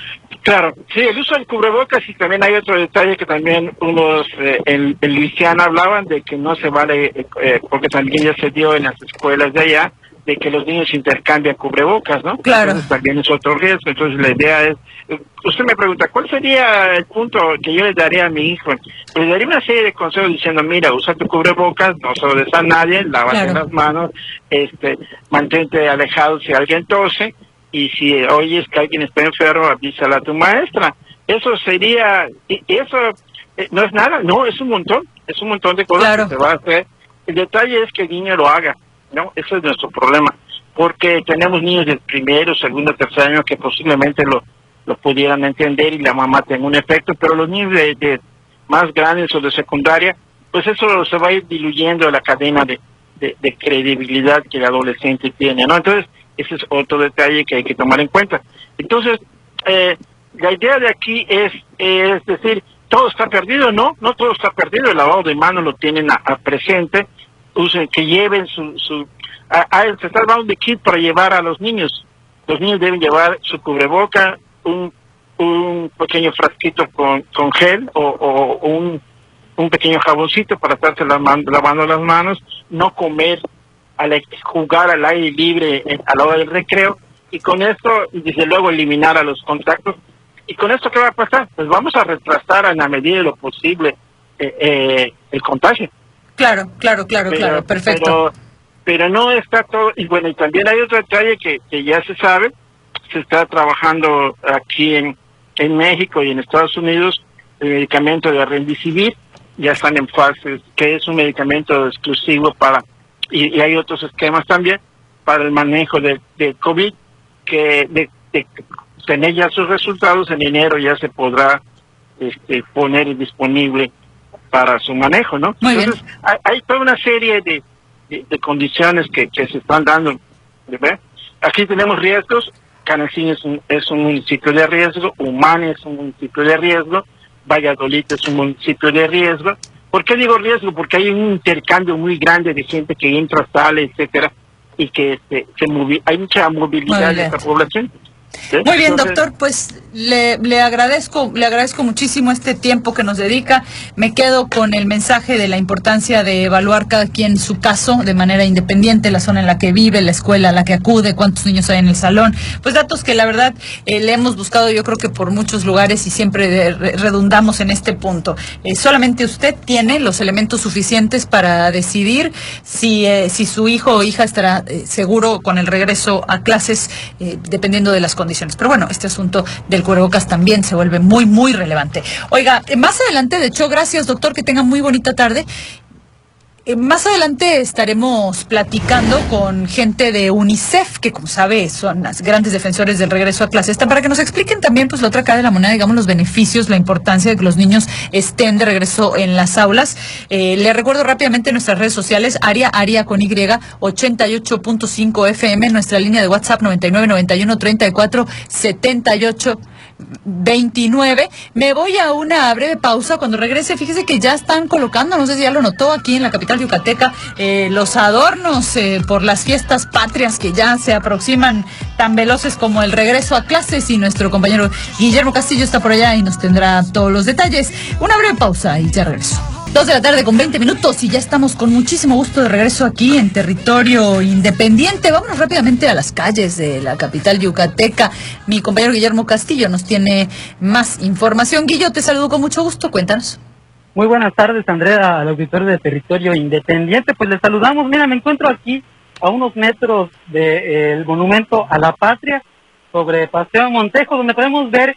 Claro, sí, el uso del cubrebocas y también hay otro detalle que también unos eh, en, Luisiana hablaban de que no se vale, eh, eh, porque también ya se dio en las escuelas de allá, de que los niños intercambian cubrebocas, ¿no? Claro. Entonces también es otro riesgo. Entonces la idea es, usted me pregunta, ¿cuál sería el punto que yo le daría a mi hijo? Le daría una serie de consejos diciendo, mira, usa tu cubrebocas, no se lo des a nadie, lávate Claro. las manos, este, mantente alejado si alguien tose, y si oyes que alguien está enfermo, avísala a tu maestra. Eso sería, y eso eh, no es nada, no, es un montón, es un montón de cosas que se va a hacer. El detalle es que el niño lo haga, ¿no? Ese es nuestro problema, porque tenemos niños del primero, segundo, tercer año que posiblemente lo, lo pudieran entender y la mamá tenga un efecto, pero los niños de, de más grandes o de secundaria, pues eso se va a ir diluyendo la cadena de, de, credibilidad que el adolescente tiene, ¿no? Entonces, ese es otro detalle que hay que tomar en cuenta. Entonces, eh, la idea de aquí es, es decir, todo está perdido, no, no todo está perdido, el lavado de manos lo tienen a presente, usen, que lleven su, su a, a- se está dando de kit para llevar a los niños, los niños deben llevar su cubreboca, un, un pequeño frasquito con, con gel o, o un, un pequeño jaboncito para estarse lavan- lavando las manos, no comer, al, jugar al aire libre a la hora del recreo y con esto, desde luego, eliminar a los contactos. ¿Y con esto qué va a pasar? Pues vamos a retrasar en la medida de lo posible eh, eh, el contagio. Claro, claro, claro, Pero- claro, perfecto. Pero, pero no está todo, y bueno, y también hay otro detalle que, que ya se sabe, se está trabajando aquí en, en México y en Estados Unidos el medicamento de Remdesivir, ya están en fases, que es un medicamento exclusivo para, y, y hay otros esquemas también, para el manejo de, de COVID, que de, de tener ya sus resultados en enero ya se podrá este, poner disponible para su manejo, ¿no? Muy bien. Entonces, hay, hay toda una serie de, de, de condiciones que, que se están dando. Aquí tenemos riesgos. Canacín es un, es un municipio de riesgo, Humane es un municipio de riesgo, Valladolid es un municipio de riesgo. ¿Por qué digo riesgo? Porque hay un intercambio muy grande de gente que entra, sale, etcétera, y que se movi- hay mucha movilidad de esta población. ¿sí? Muy bien, Entonces, doctor, pues le, agradezco, le agradezco muchísimo este tiempo que nos dedica. Me quedo con el mensaje de la importancia de evaluar cada quien su caso de manera independiente, la zona en la que vive, la escuela a la que acude, cuántos niños hay en el salón. Pues datos que la verdad eh, le hemos buscado yo creo que por muchos lugares y siempre re- redundamos en este punto. Eh, solamente usted tiene los elementos suficientes para decidir si, eh, si su hijo o hija estará eh, seguro con el regreso a clases eh, dependiendo de las condiciones. Pero bueno, este asunto del cubrebocas también se vuelve muy, muy relevante. Oiga, eh, más adelante, de hecho, gracias doctor, que tenga muy bonita tarde. Eh, Más adelante estaremos platicando con gente de UNICEF, que como sabe son las grandes defensores del regreso a clases, para que nos expliquen también pues la otra cara de la moneda, digamos los beneficios, la importancia de que los niños estén de regreso en las aulas. Eh, le recuerdo rápidamente nuestras redes sociales, Aria, Aria con Y, 88.5 FM, nuestra línea de WhatsApp 9991 34 78 29. Me voy a una breve pausa. Cuando regrese, fíjese que ya están colocando, no sé si ya lo notó aquí en la capital yucateca, eh, los adornos eh, por las fiestas patrias que ya se aproximan tan veloces como el regreso a clases. Y nuestro compañero Guillermo Castillo está por allá y nos tendrá todos los detalles. Una breve pausa y ya regreso. Dos de la tarde con 20 minutos y ya estamos con muchísimo gusto de regreso aquí en territorio independiente. Vámonos rápidamente a las calles de la capital yucateca. Mi compañero Guillermo Castillo nos tiene más información. Guillo, te saludo con mucho gusto. Cuéntanos. Muy buenas tardes, Andrea, al auditorio de Territorio Independiente. Pues les saludamos. Mira, me encuentro aquí a unos metros del Monumento a la Patria, sobre Paseo Montejo, donde podemos ver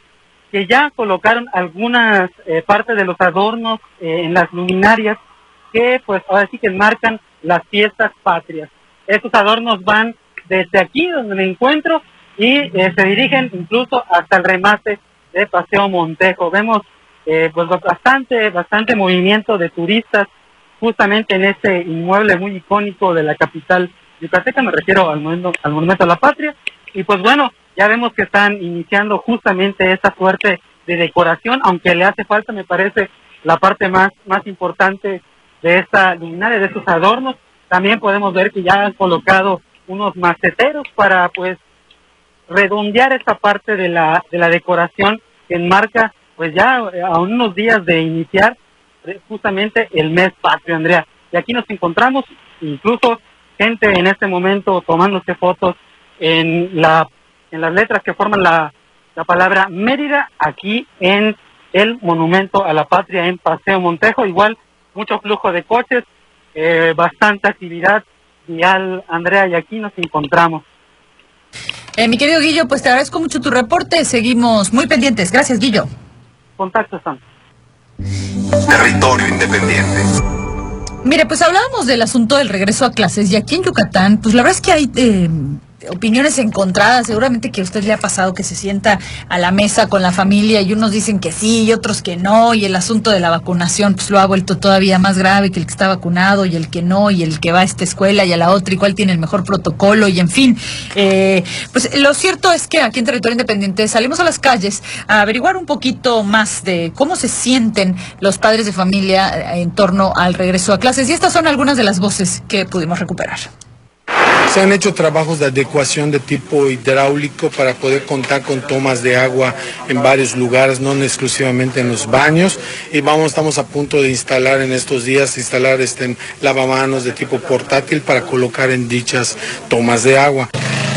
que ya colocaron algunas eh, partes de los adornos eh, en las luminarias que pues ahora sí que marcan las fiestas patrias. Estos adornos van desde aquí donde me encuentro y eh, se dirigen incluso hasta el remate de Paseo Montejo. Vemos pues bastante, bastante movimiento de turistas justamente en este inmueble muy icónico de la capital yucateca, me refiero al monumento, al monumento a la patria, y pues bueno, ya vemos que están iniciando justamente esta suerte de decoración, aunque le hace falta, me parece, la parte más, más importante de esta luminaria, de estos adornos. También podemos ver que ya han colocado unos maceteros para pues redondear esta parte de la, de la decoración que enmarca pues ya a unos días de iniciar eh, justamente el mes patrio, Andrea. Y aquí nos encontramos, incluso gente en este momento tomándose fotos en la en las letras que forman la, la palabra Mérida aquí en el monumento a la patria en Paseo Montejo. Igual mucho flujo de coches, eh, bastante actividad vial, Andrea, y aquí nos encontramos. Eh, mi querido Guillo, pues te agradezco mucho tu reporte. Seguimos muy pendientes. Gracias, Guillo. Contacto están. Territorio Independiente. Mire, pues hablábamos del asunto del regreso a clases y aquí en Yucatán, pues la verdad es que hay eh, opiniones encontradas. Seguramente que a usted le ha pasado que se sienta a la mesa con la familia y unos dicen que sí y otros que no. Y el asunto de la vacunación pues lo ha vuelto todavía más grave que el que está vacunado y el que no y el que va a esta escuela y a la otra y cuál tiene el mejor protocolo y en fin. Eh, pues lo cierto es que aquí en Territorio Independiente salimos a las calles a averiguar un poquito más de cómo se sienten los padres de familia en torno al regreso a clases. Y estas son algunas de las voces que pudimos recuperar. Se han hecho trabajos de adecuación de tipo hidráulico para poder contar con tomas de agua en varios lugares, no exclusivamente en los baños. Y vamos, estamos a punto de instalar en estos días, instalar este lavamanos de tipo portátil para colocar en dichas tomas de agua.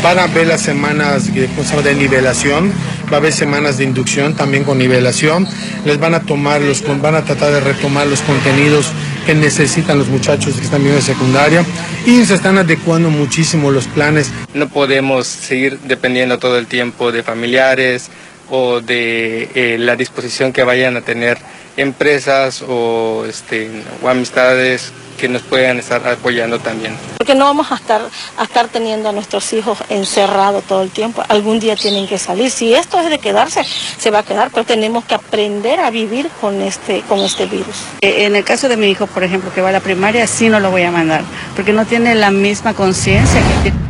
Van a haber las semanas de, nivelación, va a haber semanas de inducción también con nivelación. Les van a tomar los, van a tratar de retomar los contenidos que necesitan los muchachos que están viendo secundaria y se están adecuando muchísimo los planes. No podemos seguir dependiendo todo el tiempo de familiares o de eh, la disposición que vayan a tener empresas o, este, o amistades que nos puedan estar apoyando también. Porque no vamos a estar, a estar teniendo a nuestros hijos encerrados todo el tiempo. Algún día tienen que salir. Si esto es de quedarse, se va a quedar, pero tenemos que aprender a vivir con este, con este virus. Eh, En el caso de mi hijo, por ejemplo, que va a la primaria, sí no lo voy a mandar, porque no tiene la misma conciencia que tiene.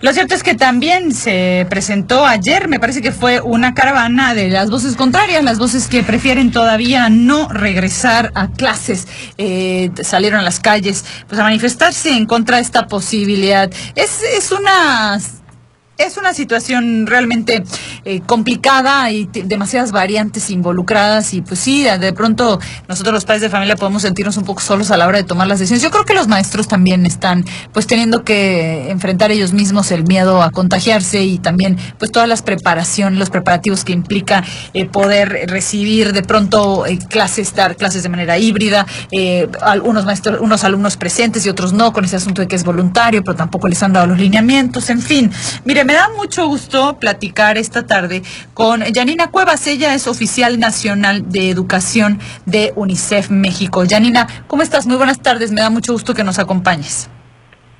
Lo cierto es que también se presentó ayer, me parece que fue una caravana de las voces contrarias, las voces que prefieren todavía no regresar a clases. Eh, salieron a las calles pues, a manifestarse en contra de esta posibilidad. Es, es una es una situación realmente eh, complicada y demasiadas variantes involucradas y pues sí, de pronto nosotros los padres de familia podemos sentirnos un poco solos a la hora de tomar las decisiones. Yo creo que los maestros también están pues teniendo que enfrentar ellos mismos el miedo a contagiarse y también pues todas las preparaciones, los preparativos que implica eh, poder recibir de pronto eh, clases, dar clases de manera híbrida, algunos maestros, unos alumnos presentes y otros no, con ese asunto de que es voluntario, pero tampoco les han dado los lineamientos, en fin. Mire, me da mucho gusto platicar esta tarde con Janina Cuevas, ella es oficial nacional de educación de UNICEF México. Janina, ¿cómo estás? Muy buenas tardes, me da mucho gusto que nos acompañes.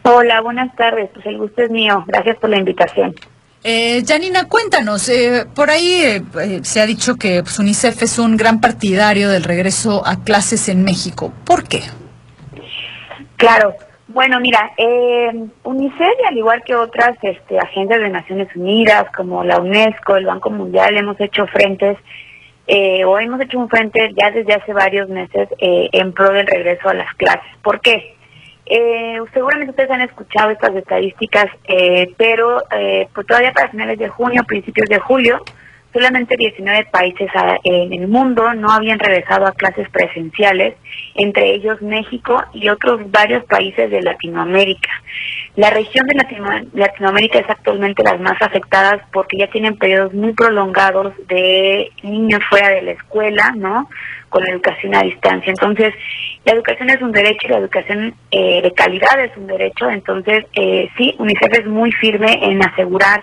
Hola, buenas tardes. Pues el gusto es mío. Gracias por la invitación. Eh, Janina, cuéntanos, eh, por ahí eh, eh, se ha dicho que pues, UNICEF es un gran partidario del regreso a clases en México. ¿Por qué? Claro. Bueno, mira, eh, UNICEF, al igual que otras este, agencias de Naciones Unidas, como la UNESCO, el Banco Mundial, hemos hecho frentes, eh, o hemos hecho un frente ya desde hace varios meses eh, en pro del regreso a las clases. ¿Por qué? Eh, seguramente ustedes han escuchado estas estadísticas, eh, pero eh, pues todavía para finales de junio, principios de julio, solamente 19 países a- en el mundo no habían regresado a clases presenciales, entre ellos México y otros varios países de Latinoamérica. La región de Latino- Latinoamérica es actualmente las más afectadas porque ya tienen periodos muy prolongados de niños fuera de la escuela, ¿no? Con la educación a distancia. Entonces, la educación es un derecho y la educación eh, de calidad es un derecho. Entonces, eh, sí, UNICEF es muy firme en asegurar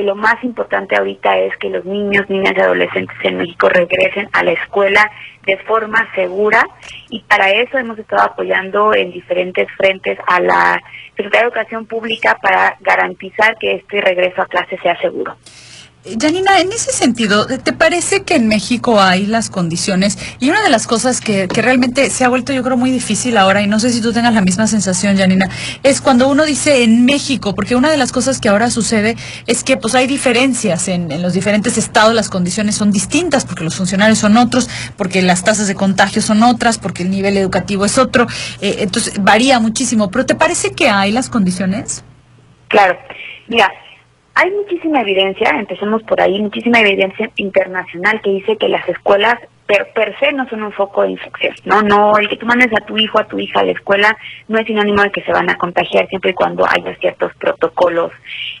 que lo más importante ahorita es que los niños, niñas y adolescentes en México regresen a la escuela de forma segura y para eso hemos estado apoyando en diferentes frentes a la Secretaría de Educación Pública para garantizar que este regreso a clase sea seguro. Janina, en ese sentido, ¿te parece que en México hay las condiciones? Y una de las cosas que, que realmente se ha vuelto, yo creo, muy difícil ahora, y no sé si tú tengas la misma sensación, Janina, es cuando uno dice en México, porque una de las cosas que ahora sucede es que pues hay diferencias en, en los diferentes estados, las condiciones son distintas, porque los funcionarios son otros, porque las tasas de contagio son otras, porque el nivel educativo es otro, eh, entonces varía muchísimo. ¿Pero te parece que hay las condiciones? Claro, mira, hay muchísima evidencia, empecemos por ahí, muchísima evidencia internacional que dice que las escuelas per, per se no son un foco de infección, ¿no? No, el que tú mandes a tu hijo, a tu hija a la escuela no es sinónimo de que se van a contagiar siempre y cuando haya ciertos protocolos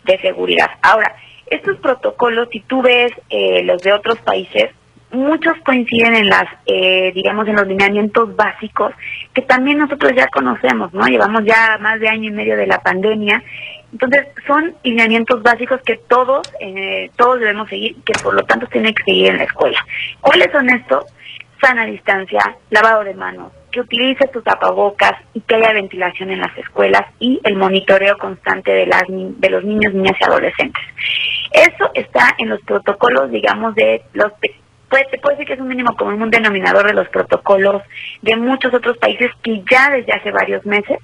de seguridad. Ahora, estos protocolos, si tú ves eh, los de otros países, muchos coinciden en las, eh, digamos, en los lineamientos básicos que también nosotros ya conocemos, ¿no? Llevamos ya más de año y medio de la pandemia Entonces, son lineamientos básicos que todos, eh, todos debemos seguir, que por lo tanto tienen que seguir en la escuela. ¿Cuáles son estos? Sana distancia, lavado de manos, que utilices tus tapabocas y que haya ventilación en las escuelas y el monitoreo constante de, las, de los niños, niñas y adolescentes. Eso está en los protocolos, digamos, de los... Puede, te puedo decir que es un mínimo común, un denominador de los protocolos de muchos otros países que ya desde hace varios meses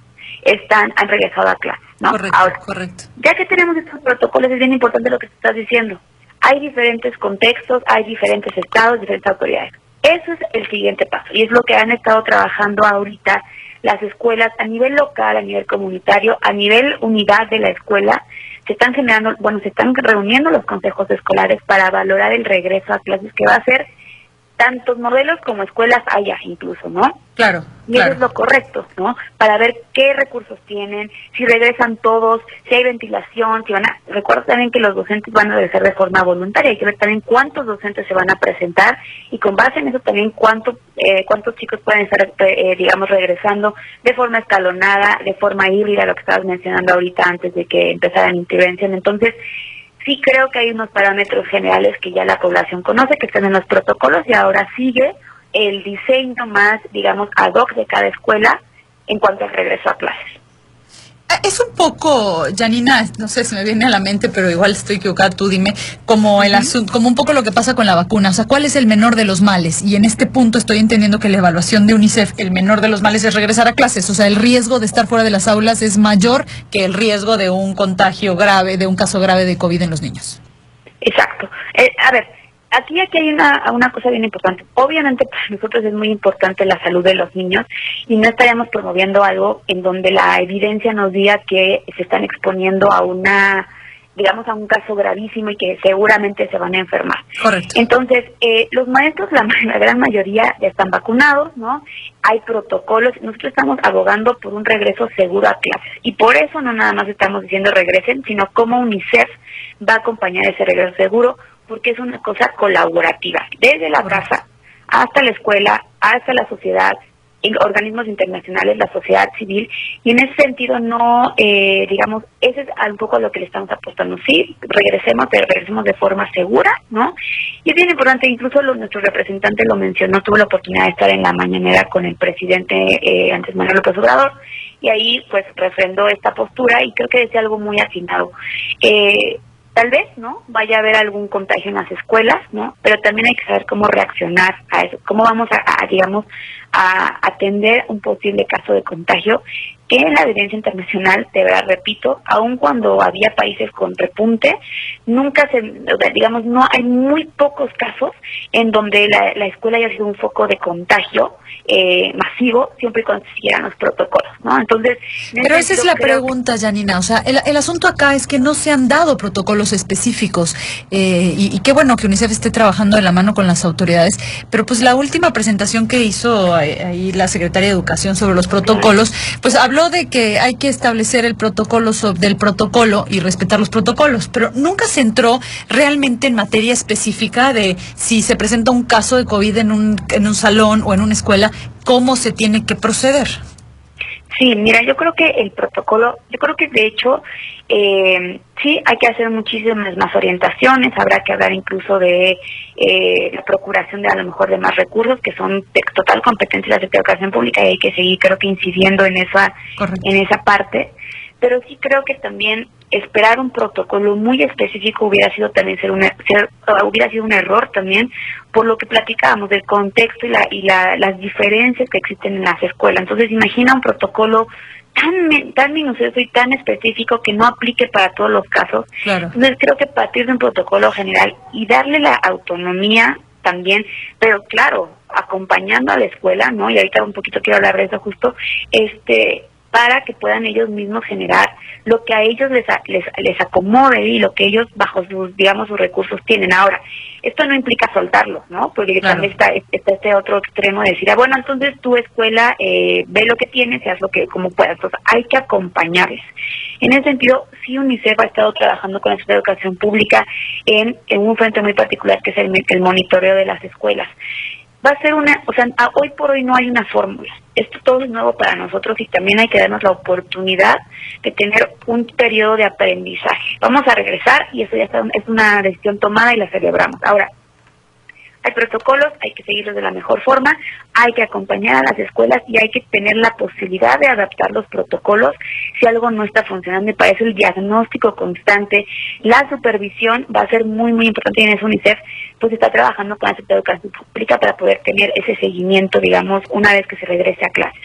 están han regresado a clases, ¿no? Ahora, correcto. ya que tenemos estos protocolos, es bien importante lo que te estás diciendo. Hay diferentes contextos, hay diferentes estados, diferentes autoridades. Eso es el siguiente paso y es lo que han estado trabajando ahorita las escuelas a nivel local, a nivel comunitario, a nivel unidad de la escuela. Se están generando, bueno, se están reuniendo los consejos escolares para valorar el regreso a clases que va a ser tantos modelos como escuelas haya incluso, ¿no? Claro. Y eso es lo correcto, ¿no? Para ver qué recursos tienen, si regresan todos, si hay ventilación, si van a... Recuerda también que los docentes van a regresar de forma voluntaria, hay que ver también cuántos docentes se van a presentar y con base en eso también cuánto, eh, cuántos chicos pueden estar, eh, digamos, regresando de forma escalonada, de forma híbrida, lo que estabas mencionando ahorita antes de que empezara la intervención. Entonces, sí creo que hay unos parámetros generales que ya la población conoce, que están en los protocolos y ahora sigue el diseño más, digamos, ad hoc de cada escuela en cuanto al regreso a clases. Ah, Es un poco, Janina, no sé si me viene a la mente, pero igual estoy equivocada, tú dime, como el asunto, como un poco lo que pasa con la vacuna, o sea, ¿cuál es el menor de los males? Y en este punto estoy entendiendo que la evaluación de UNICEF, el menor de los males es regresar a clases, o sea, el riesgo de estar fuera de las aulas es mayor que el riesgo de un contagio grave, de un caso grave de COVID en los niños. Exacto. Eh, a ver, aquí, aquí hay una, una cosa bien importante. Obviamente para nosotros es muy importante la salud de los niños y no estaríamos promoviendo algo en donde la evidencia nos diga que se están exponiendo a una digamos a un caso gravísimo y que seguramente se van a enfermar. Correcto. Entonces, eh, los maestros, la, la gran mayoría ya están vacunados, ¿no? Hay protocolos. Nosotros estamos abogando por un regreso seguro a clases. Y por eso no nada más estamos diciendo regresen, sino cómo UNICEF va a acompañar ese regreso seguro, porque es una cosa colaborativa. Desde la casa hasta la escuela, hasta la sociedad, organismos internacionales, la sociedad civil, y en ese sentido no, eh, digamos, ese es un poco lo que le estamos apostando. Sí, regresemos, pero regresemos de forma segura, ¿no? Y es bien importante, incluso lo- nuestro representante lo mencionó, tuvo la oportunidad de estar en la mañanera con el presidente eh, antes Manuel López Obrador, y ahí pues refrendó esta postura y creo que decía algo muy afinado. Eh, Tal vez, ¿no? Vaya a haber algún contagio en las escuelas, ¿no? Pero también hay que saber cómo reaccionar a eso, cómo vamos a, digamos, a atender un posible caso de contagio que en la evidencia internacional, de verdad, repito, aun cuando había países con repunte, nunca se, digamos, no hay muy pocos casos en donde la, la escuela haya sido un foco de contagio eh, masivo, siempre y cuando siguieran los protocolos, ¿no? Entonces, en Pero esa es la pregunta, Janina. O sea, el, el asunto acá es que no se han dado protocolos específicos eh, y, y qué bueno que UNICEF esté trabajando de la mano con las autoridades. Pero pues la última presentación que hizo eh, ahí la Secretaria de Educación sobre los protocolos, pues habló de que hay que establecer el protocolo del protocolo y respetar los protocolos, pero nunca se entró realmente en materia específica de si se presenta un caso de COVID en un, en un salón o en una escuela, cómo se tiene que proceder. Sí, mira, yo creo que el protocolo, yo creo que de hecho eh, sí hay que hacer muchísimas más orientaciones, habrá que hablar incluso de eh, la procuración de a lo mejor de más recursos que son de total competencia de la Secretaría de Educación Pública y hay que seguir creo que incidiendo en esa en esa parte, pero sí creo que también esperar un protocolo muy específico hubiera sido también ser un er- ser- hubiera sido un error también por lo que platicábamos del contexto y la y la- las diferencias que existen en las escuelas entonces imagina un protocolo tan tan minucioso y tan específico que no aplique para todos los casos Claro. entonces creo que partir de un protocolo general y darle la autonomía también, pero claro, acompañando a la escuela, ¿no? Y ahorita un poquito quiero hablar de eso justo, este para que puedan ellos mismos generar lo que a ellos les, les, les acomode y lo que ellos bajo sus, digamos, sus recursos tienen. Ahora, esto no implica soltarlos, ¿no? Porque también está, está este otro extremo de decir, ah, bueno, entonces tu escuela eh, ve lo que tienes y haz lo que como puedas. Entonces, hay que acompañarles. En ese sentido, sí UNICEF ha estado trabajando con la Secretaría de Educación Pública en, en un frente muy particular que es el, el monitoreo de las escuelas. Va a ser una, o sea, a- hoy por hoy no hay una fórmula. Esto todo es nuevo para nosotros y también hay que darnos la oportunidad de tener un periodo de aprendizaje. Vamos a regresar y eso ya está- es una decisión tomada y la celebramos. Ahora, hay protocolos, hay que seguirlos de la mejor forma, hay que acompañar a las escuelas y hay que tener la posibilidad de adaptar los protocolos si algo no está funcionando. Me parece el diagnóstico constante, la supervisión va a ser muy, muy importante y en eso UNICEF pues está trabajando con la Secretaría de Educación Pública para poder tener ese seguimiento, digamos, una vez que se regrese a clases.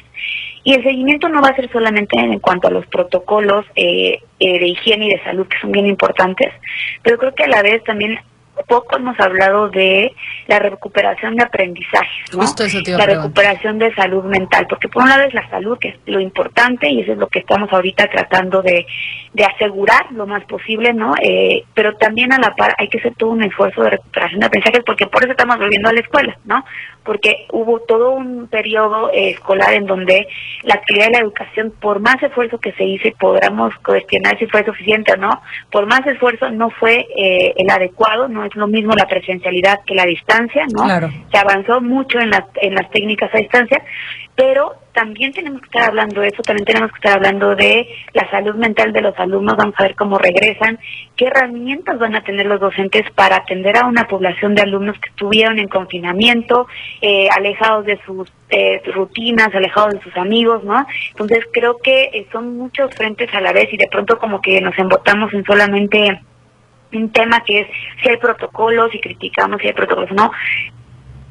Y el seguimiento no va a ser solamente en cuanto a los protocolos eh, eh, de higiene y de salud, que son bien importantes, pero creo que a la vez también poco hemos hablado de la recuperación de aprendizajes, ¿no? Justo eso te la recuperación de salud mental, porque por un lado es la salud, que es lo importante, y eso es lo que estamos ahorita tratando de, de asegurar lo más posible, ¿no? Eh, pero también a la par hay que hacer todo un esfuerzo de recuperación de aprendizajes, porque por eso estamos volviendo a la escuela, ¿no? Porque hubo todo un periodo eh, escolar en donde la actividad de la educación, por más esfuerzo que se hizo, y podamos cuestionar si fue suficiente o no, por más esfuerzo no fue eh, el adecuado, no es lo mismo la presencialidad que la distancia, ¿no? Claro. Se avanzó mucho en las, en las técnicas a distancia, pero también tenemos que estar hablando de eso, también tenemos que estar hablando de la salud mental de los alumnos, vamos a ver cómo regresan, qué herramientas van a tener los docentes para atender a una población de alumnos que estuvieron en confinamiento, eh, alejados de sus eh, rutinas, alejados de sus amigos, ¿no? Entonces creo que eh, son muchos frentes a la vez y de pronto como que nos embotamos en solamente un tema que es si hay protocolos y criticamos si hay protocolos no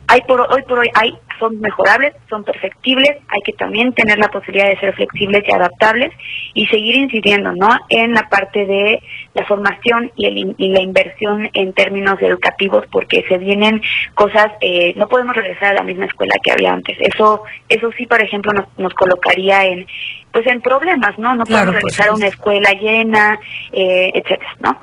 hay por hoy por hoy hay son mejorables, son perfectibles, hay que también tener la posibilidad de ser flexibles y adaptables y seguir incidiendo, ¿no? En la parte de la formación y, el y la inversión en términos educativos, porque se vienen cosas, eh, no podemos regresar a la misma escuela que había antes. Eso, eso sí, por ejemplo, nos, nos colocaría en, pues, en problemas, ¿no? No podemos regresar a una escuela llena, eh, etcétera, ¿no?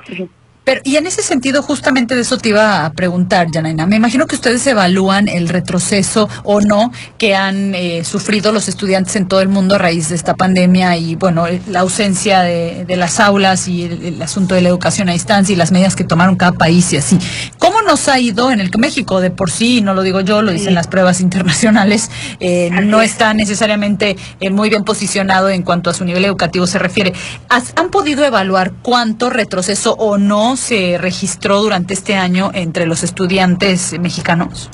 Pero, y en ese sentido, justamente de eso te iba a preguntar, Janaina. Me imagino que ustedes evalúan el retroceso o no que han eh, sufrido los estudiantes en todo el mundo a raíz de esta pandemia y, bueno, eh, la ausencia de, de las aulas y el, el asunto de la educación a distancia y las medidas que tomaron cada país y así. ¿Cómo nos ha ido en el que México de por sí, no lo digo yo, lo dicen las pruebas internacionales, eh, no está necesariamente eh, muy bien posicionado en cuanto a su nivel educativo se refiere? ¿Has- ¿Han podido evaluar cuánto retroceso o no se registró durante este año entre los estudiantes mexicanos?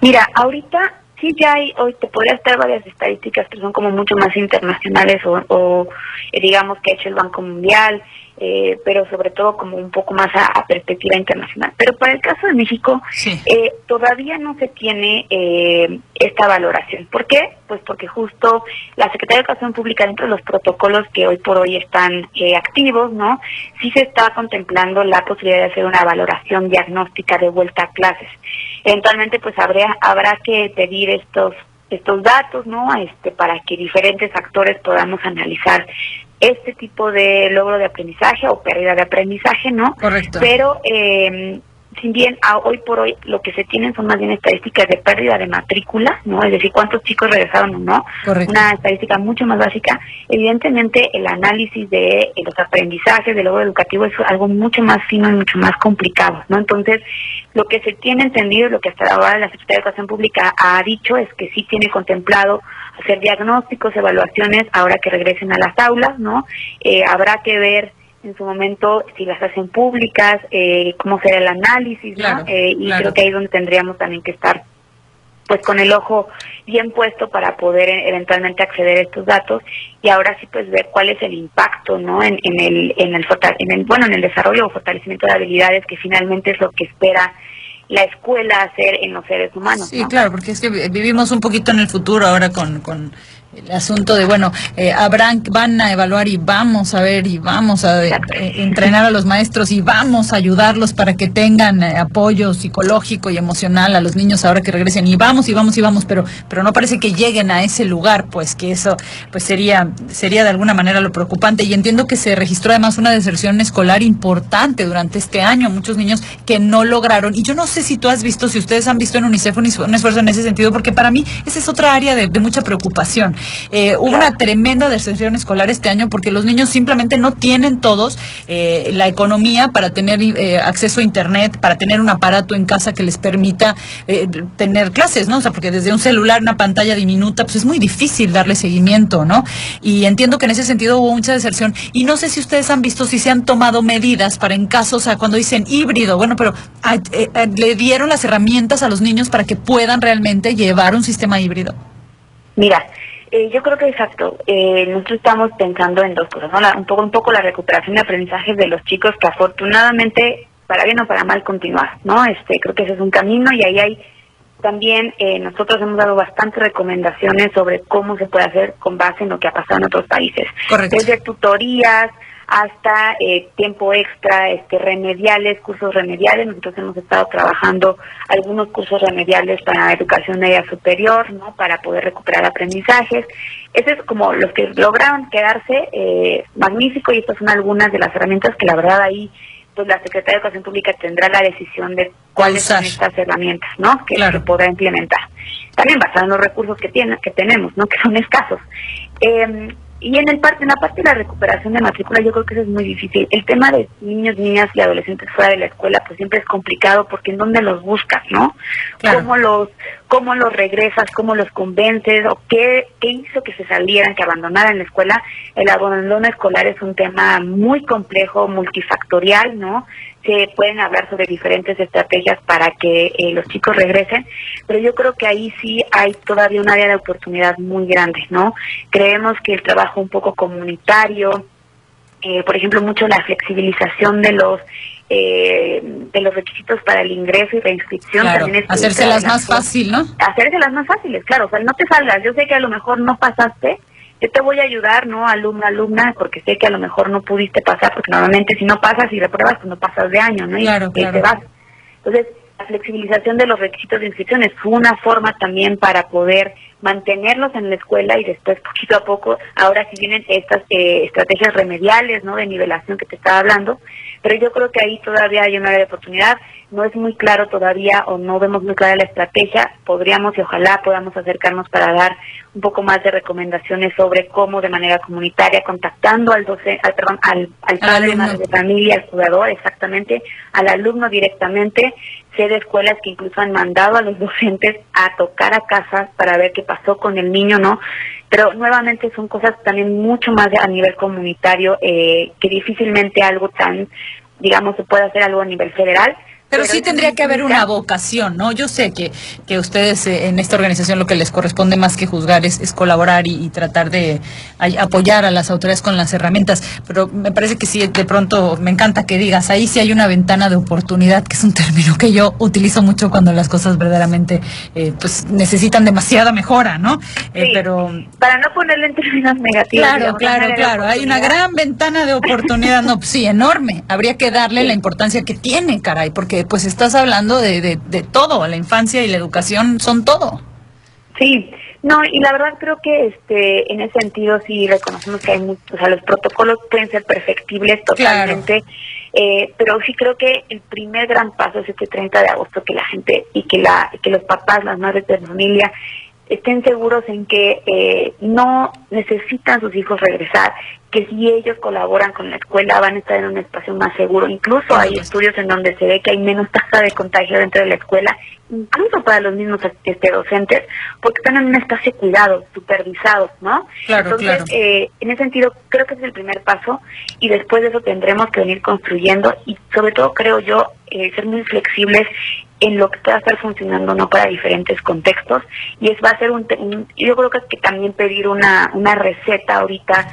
Mira, ahorita sí ya hay, hoy te podría estar varias estadísticas que son como mucho más internacionales o, o, eh, digamos que ha hecho el Banco Mundial, eh, pero sobre todo como un poco más a, a perspectiva internacional. Pero para el caso de México, eh, todavía no se tiene eh, esta valoración. ¿Por qué? Pues porque justo la Secretaría de Educación Pública, dentro de los protocolos que hoy por hoy están eh, activos, ¿no? Sí se está contemplando la posibilidad de hacer una valoración diagnóstica de vuelta a clases. Eventualmente, pues habrá, habrá que pedir estos estos datos, ¿no? Este, para que diferentes actores podamos analizar este tipo de logro de aprendizaje o pérdida de aprendizaje, ¿no? Correcto. Pero eh, si bien a hoy por hoy lo que se tienen son más bien estadísticas de pérdida de matrícula, ¿no? Es decir, cuántos chicos regresaron o no. Correcto. Una estadística mucho más básica. Evidentemente, el análisis de eh, los aprendizajes, del logro educativo es algo mucho más fino y mucho más complicado, ¿no? Entonces, lo que se tiene entendido y lo que hasta ahora la Secretaría de Educación Pública ha dicho es que sí tiene contemplado hacer diagnósticos, evaluaciones ahora que regresen a las aulas, ¿no? Eh, habrá que ver en su momento si las hacen públicas, eh, cómo será el análisis, ¿no? Eh, y claro. creo que ahí es donde tendríamos también que estar pues con el ojo bien puesto para poder eh, eventualmente acceder a estos datos y ahora sí pues ver cuál es el impacto no en, en el en el en el bueno en el desarrollo o fortalecimiento de habilidades que finalmente es lo que espera la escuela hacer en los seres humanos Sí, ¿no? claro, porque es que vi- vivimos un poquito en el futuro ahora con, con el asunto de, bueno, eh, habrán, van a evaluar y vamos a ver y vamos a eh, entrenar a los maestros y vamos a ayudarlos para que tengan eh, apoyo psicológico y emocional a los niños ahora que regresen y vamos y vamos y vamos, pero, pero no parece que lleguen a ese lugar, pues que eso pues sería, sería de alguna manera lo preocupante. Y entiendo que se registró además una deserción escolar importante durante este año, muchos niños que no lograron. Y yo no sé si tú has visto, si ustedes han visto en UNICEF un, es- un esfuerzo en ese sentido, porque para mí esa es otra área de mucha preocupación. Eh, hubo una tremenda deserción escolar este año porque los niños simplemente no tienen todos eh, la economía para tener eh, acceso a internet, para tener un aparato en casa que les permita tener clases, ¿no? O sea, porque desde un celular, una pantalla diminuta, pues es muy difícil darle seguimiento, ¿no? Y entiendo que en ese sentido hubo mucha deserción. Y no sé si ustedes han visto si se han tomado medidas para en caso, o sea, cuando dicen híbrido, bueno, pero ah, le dieron las herramientas a los niños para que puedan realmente llevar un sistema híbrido. Mira, eh, yo creo que exacto. Eh, nosotros estamos pensando en dos cosas, ¿no? La- un poco, un poco la recuperación de aprendizaje de los chicos que afortunadamente, para bien o para mal, continúa, ¿no? Este, creo que ese es un camino y ahí hay también eh, nosotros hemos dado bastantes recomendaciones sobre cómo se puede hacer con base en lo que ha pasado en otros países. Correcto. Desde tutorías hasta eh, tiempo extra, este, remediales, cursos remediales. Nosotros hemos estado trabajando algunos cursos remediales para educación media superior, ¿no? Para poder recuperar aprendizajes. Ese es como los que lograron quedarse eh, magnífico y estas son algunas de las herramientas que la verdad ahí pues la Secretaría de Educación Pública tendrá la decisión de cuáles son estas herramientas, ¿no? Que se podrá implementar. También basado en los recursos que tiene, que tenemos, ¿no? Que son escasos. Eh, y en el parte, en la parte de la recuperación de matrícula, yo creo que eso es muy difícil. El tema de niños, niñas y adolescentes fuera de la escuela, pues siempre es complicado porque en dónde los buscas, ¿no? ¿Cómo los, cómo los regresas, cómo los convences o qué, qué hizo que se salieran, que abandonaran la escuela? El abandono escolar es un tema muy complejo, multifactorial, ¿no? Se pueden hablar sobre diferentes estrategias para que eh, los chicos regresen, pero yo creo que ahí sí hay todavía un área de oportunidad muy grande, ¿no? Creemos que el trabajo un poco comunitario, eh, por ejemplo, mucho la flexibilización de los eh, de los requisitos para el ingreso y reinscripción Claro, también es hacérselas más fácil, ¿no? hacérselas más fáciles, claro, o sea, no te salgas, yo sé que a lo mejor no pasaste, yo te voy a ayudar, ¿no? Alumna, alumna, porque sé que a lo mejor no pudiste pasar, porque normalmente si no pasas y repruebas, pues no pasas de año, ¿no? Y Claro, claro. te vas. Entonces, la flexibilización de los requisitos de inscripciones fue una forma también para poder mantenerlos en la escuela y después poquito a poco, ahora sí vienen estas eh, estrategias remediales, ¿no? De nivelación que te estaba hablando, pero yo creo que ahí todavía hay un área de oportunidad, no es muy claro todavía o no vemos muy clara la estrategia, podríamos y ojalá podamos acercarnos para dar un poco más de recomendaciones sobre cómo de manera comunitaria, contactando al docente, al, perdón, al, al padre madre de familia, al cuidador, exactamente, al alumno directamente, sé de escuelas que incluso han mandado a los docentes a tocar a casa para ver qué pasó con el niño, ¿no? Pero nuevamente son cosas también mucho más a nivel comunitario, eh, que difícilmente algo tan, digamos, se puede hacer algo a nivel federal. Pero sí tendría que haber una vocación, ¿no? Yo sé que, que ustedes eh, en esta organización lo que les corresponde más que juzgar es, es colaborar y, y tratar de ay- apoyar a las autoridades con las herramientas, pero me parece que sí, de pronto me encanta que digas, ahí sí hay una ventana de oportunidad, que es un término que yo utilizo mucho cuando las cosas verdaderamente eh, pues necesitan demasiada mejora, ¿no? Eh, Sí. pero Para no ponerle en términos negativos. Claro, digamos, claro, claro. Hay una gran ventana de oportunidad, no, pues sí, enorme. Habría que darle la importancia que tiene, caray, porque pues estás hablando de, de, de todo. La infancia y la educación son todo. Sí, no, y la verdad creo que este en ese sentido sí reconocemos que hay muchos, o sea, los protocolos pueden ser perfectibles totalmente, eh, pero sí creo que el primer gran paso es este 30 de agosto que la gente y que la que los papás, las madres de familia estén seguros en que eh, no necesitan sus hijos regresar, que si ellos colaboran con la escuela van a estar en un espacio más seguro. Incluso hay estudios en donde se ve que hay menos tasa de contagio dentro de la escuela, incluso para los mismos este, docentes, porque están en un espacio cuidado, supervisados, ¿no? Claro, Entonces, claro. eh, en ese sentido, creo que ese es el primer paso y después de eso tendremos que venir construyendo y sobre todo creo yo eh, ser muy flexibles en lo que pueda estar funcionando no para diferentes contextos y es va a ser un, un- yo creo que, que también pedir una una receta ahorita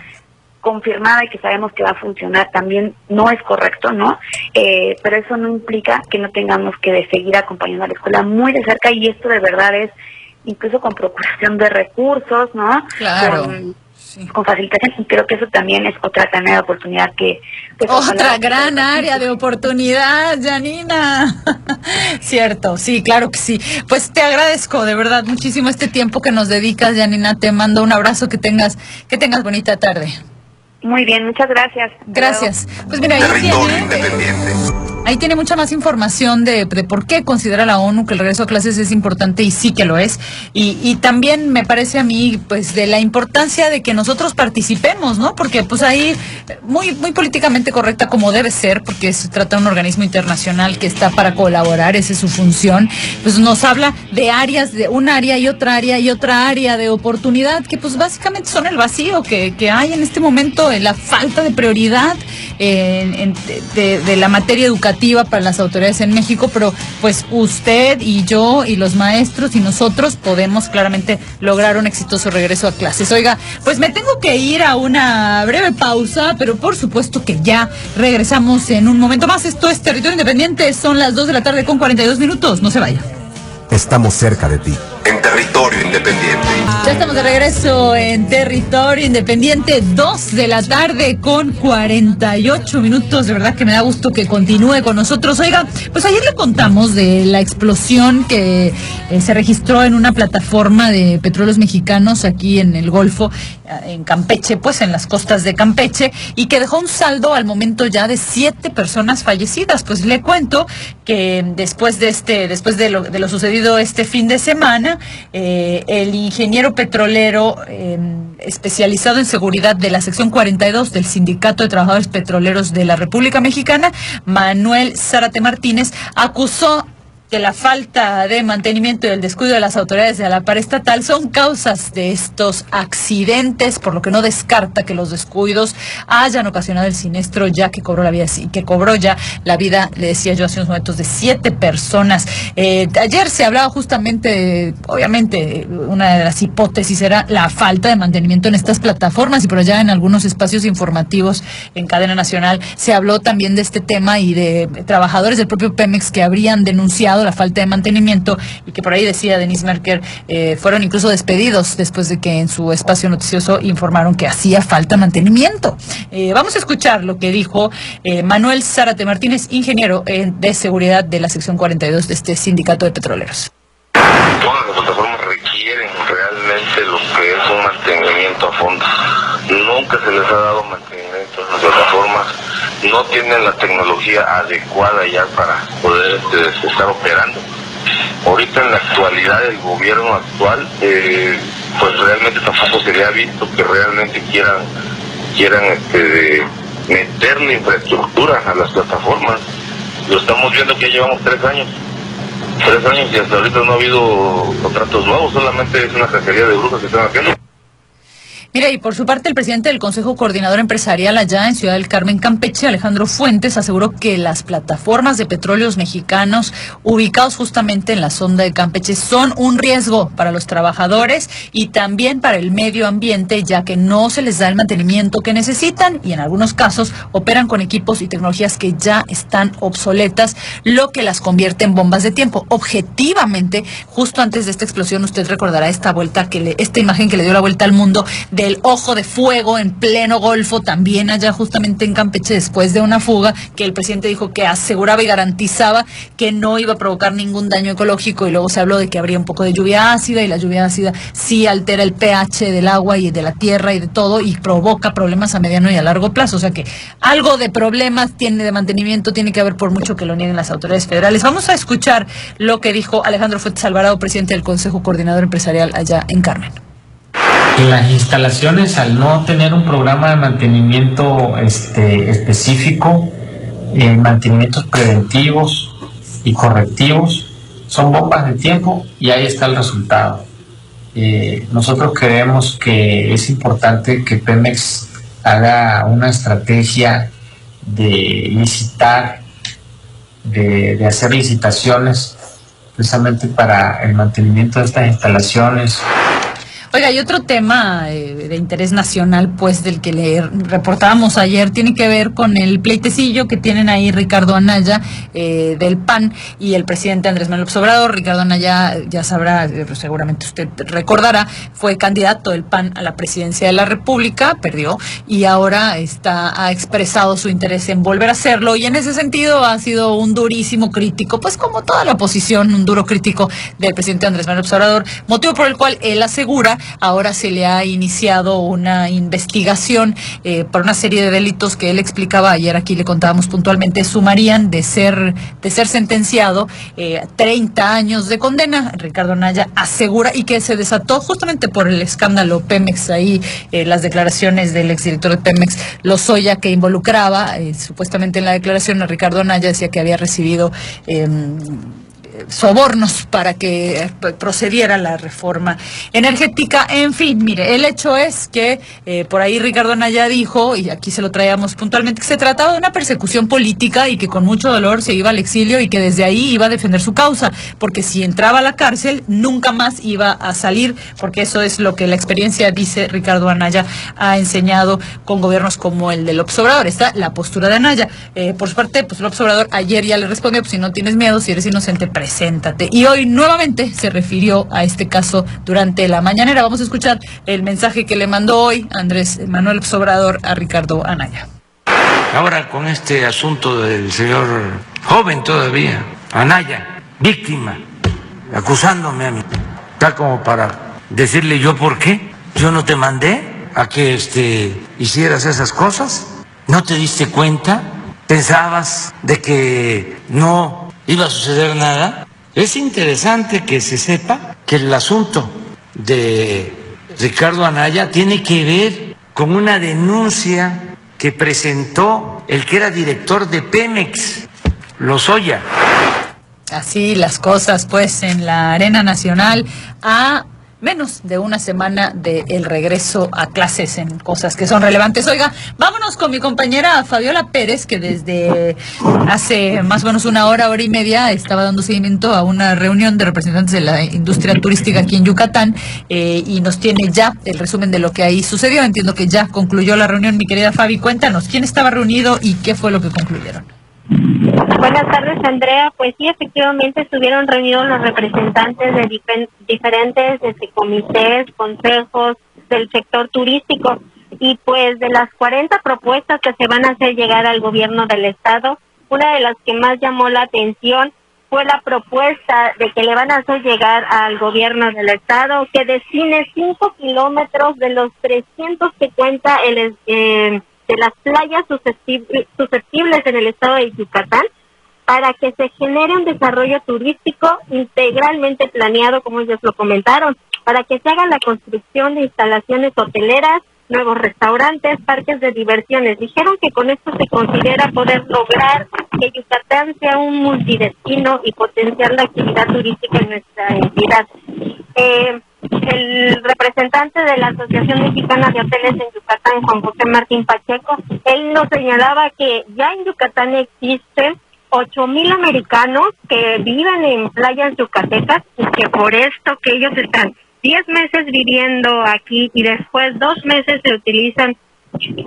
confirmada y que sabemos que va a funcionar también no es correcto, ¿no? Eh, pero eso no implica que no tengamos que seguir acompañando a la escuela muy de cerca y esto de verdad es incluso con procuración de recursos, ¿no? Claro. Con, con facilitación creo que eso también es otra tarea de oportunidad que pues, Otra gran área de oportunidad, Janina. Cierto, sí, claro que sí. Pues te agradezco de verdad muchísimo este tiempo que nos dedicas, Janina. Te mando un abrazo, que tengas, que tengas bonita tarde. Muy bien, muchas gracias. Gracias. Pues mira, ahí Territorio tiene- independiente. Ahí tiene mucha más información de, por qué considera la ONU que el regreso a clases es importante y sí que lo es. Y, también me parece a mí, pues, de la importancia de que nosotros participemos, ¿no? Porque, pues, ahí, muy, muy políticamente correcta como debe ser, porque se trata de un organismo internacional que está para colaborar, esa es su función, pues nos habla de áreas, de un área y otra área y otra área de oportunidad que, pues, básicamente son el vacío que, que hay en este momento, en la falta de prioridad de, de la materia educativa para las autoridades en México, pero pues usted y yo y los maestros y nosotros podemos claramente lograr un exitoso regreso a clases. Oiga, pues me tengo que ir a una breve pausa, pero por supuesto que ya regresamos en un momento más. Esto es Territorio Independiente, son las 2 de la tarde con 42 minutos, no se vaya. Estamos cerca de ti. En territorio independiente. Ya estamos de regreso en territorio independiente, 2 de la tarde con 48 minutos. De verdad que me da gusto que continúe con nosotros. Oiga, pues ayer le contamos de la explosión que eh, se registró en una plataforma de petróleos mexicanos aquí en el Golfo, eh, en Campeche, pues en las costas de Campeche, y que dejó un saldo al momento ya de siete personas fallecidas. Pues le cuento que después de este, después de lo, de lo sucedido este fin de semana, eh, el ingeniero petrolero eh, especializado en seguridad de la sección 42 del Sindicato de Trabajadores Petroleros de la República Mexicana, Manuel Zárate Martínez, acusó que la falta de mantenimiento y el descuido de las autoridades de la par estatal son causas de estos accidentes, por lo que no descarta que los descuidos hayan ocasionado el siniestro ya que cobró la vida que cobró ya la vida, le decía yo hace unos momentos, de siete personas. Eh, ayer se hablaba justamente, obviamente, una de las hipótesis era la falta de mantenimiento en estas plataformas y por allá en algunos espacios informativos en cadena nacional se habló también de este tema y de trabajadores del propio Pemex que habrían denunciado la falta de mantenimiento y que por ahí decía Denise Merker, eh, fueron incluso despedidos después de que en su espacio noticioso informaron que hacía falta mantenimiento. Eh, vamos a escuchar lo que dijo eh, Manuel Zárate Martínez, ingeniero de seguridad de la sección 42 de este sindicato de petroleros. Todas las plataformas requieren realmente lo que es un mantenimiento a fondo. Nunca se les ha dado mantenimiento a las plataformas. No tienen la tecnología adecuada ya para poder este, estar operando. Ahorita en la actualidad el gobierno actual, eh, pues realmente tampoco se le ha visto que realmente quieran quieran este, meterle infraestructura a las plataformas. Lo estamos viendo que llevamos tres años tres años y hasta ahorita no ha habido contratos nuevos, solamente es una cacería de brujas que están haciendo. Mira, y por su parte, el presidente del Consejo Coordinador Empresarial allá en Ciudad del Carmen, Campeche, Alejandro Fuentes, aseguró que las plataformas de petróleos mexicanos ubicados justamente en la sonda de Campeche son un riesgo para los trabajadores y también para el medio ambiente, ya que no se les da el mantenimiento que necesitan y en algunos casos operan con equipos y tecnologías que ya están obsoletas, lo que las convierte en bombas de tiempo. Objetivamente, justo antes de esta explosión, usted recordará esta vuelta que esta imagen que le dio la vuelta al mundo del ojo de fuego en pleno Golfo, también allá justamente en Campeche, después de una fuga, que el presidente dijo que aseguraba y garantizaba que no iba a provocar ningún daño ecológico y luego se habló de que habría un poco de lluvia ácida y la lluvia ácida sí altera el pH del agua y de la tierra y de todo y provoca problemas a mediano y a largo plazo. O sea que algo de problemas tiene de mantenimiento, tiene que haber por mucho que lo nieguen las autoridades federales. Vamos a escuchar lo que dijo Alejandro Fuentes Alvarado, presidente del Consejo Coordinador Empresarial allá en Carmen. Las instalaciones, al no tener un programa de mantenimiento este, específico, eh, mantenimientos preventivos y correctivos, son bombas de tiempo y ahí está el resultado. Eh, nosotros creemos que es importante que Pemex haga una estrategia de licitar, de, de hacer licitaciones precisamente para el mantenimiento de estas instalaciones. Oiga, y otro tema eh, de interés nacional, pues del que le reportábamos ayer, tiene que ver con el pleitecillo que tienen ahí Ricardo Anaya eh, del PAN y el presidente Andrés Manuel Obrador. Ricardo Anaya, ya sabrá, eh, seguramente usted recordará, fue candidato del PAN a la presidencia de la República, perdió, y ahora está, ha expresado su interés en volver a hacerlo, y en ese sentido ha sido un durísimo crítico, pues como toda la oposición, un duro crítico del presidente Andrés Manuel Obrador, motivo por el cual él asegura Ahora se le ha iniciado una investigación eh, por una serie de delitos que él explicaba ayer. Aquí le contábamos puntualmente. Sumarían de ser, de ser sentenciado eh, 30 años de condena. Ricardo Anaya asegura y que se desató justamente por el escándalo Pemex. Ahí eh, las declaraciones del exdirector de Pemex, Lozoya, que involucraba eh, supuestamente en la declaración a Ricardo Anaya, decía que había recibido. Eh, sobornos para que eh, procediera la reforma energética. En fin, mire, el hecho es que eh, por ahí Ricardo Anaya dijo, y aquí se lo traíamos puntualmente, que se trataba de una persecución política y que con mucho dolor se iba al exilio y que desde ahí iba a defender su causa, porque si entraba a la cárcel nunca más iba a salir, porque eso es lo que la experiencia, dice Ricardo Anaya, ha enseñado con gobiernos como el del Obrador. Está la postura de Anaya. Eh, por su parte, pues el Obrador ayer ya le respondió, pues si no tienes miedo, si eres inocente, preséntate. Y hoy nuevamente se refirió a este caso durante la mañanera. Vamos a escuchar el mensaje que le mandó hoy Andrés Manuel Sobrador a Ricardo Anaya. Ahora con este asunto del señor joven todavía, Anaya, víctima, acusándome a mí, está como para decirle yo por qué, yo no te mandé a que este, hicieras esas cosas, no te diste cuenta, pensabas de que no iba a suceder nada. Es interesante que se sepa que el asunto de Ricardo Anaya tiene que ver con una denuncia que presentó el que era director de Pemex, Lozoya. Así las cosas, pues, en la Arena Nacional a menos de una semana del regreso a clases en cosas que son relevantes. Oiga, vámonos con mi compañera Fabiola Pérez, que desde hace más o menos una hora, hora y media, estaba dando seguimiento a una reunión de representantes de la industria turística aquí en Yucatán eh, y nos tiene ya el resumen de lo que ahí sucedió. Entiendo que ya concluyó la reunión. Mi querida Fabi, cuéntanos, ¿quién estaba reunido y qué fue lo que concluyeron? Buenas tardes, Andrea. Pues sí, efectivamente estuvieron reunidos los representantes de diferentes este, comités, consejos del sector turístico y pues de las 40 propuestas que se van a hacer llegar al gobierno del estado, una de las que más llamó la atención fue la propuesta de que le van a hacer llegar al gobierno del estado que destine 5 kilómetros de los 300 que cuenta el, eh, de las playas susceptibles, en el estado de Yucatán para que se genere un desarrollo turístico integralmente planeado, como ellos lo comentaron, para que se haga la construcción de instalaciones hoteleras, nuevos restaurantes, parques de diversiones. Dijeron que con esto se considera poder lograr que Yucatán sea un multidestino y potenciar la actividad turística en nuestra entidad. Eh, el representante de la Asociación Mexicana de Hoteles en Yucatán, Juan José Martín Pacheco, él nos señalaba que ya en Yucatán existen ocho mil americanos que viven en playas yucatecas y que por esto que ellos están 10 meses viviendo aquí y después dos meses se utilizan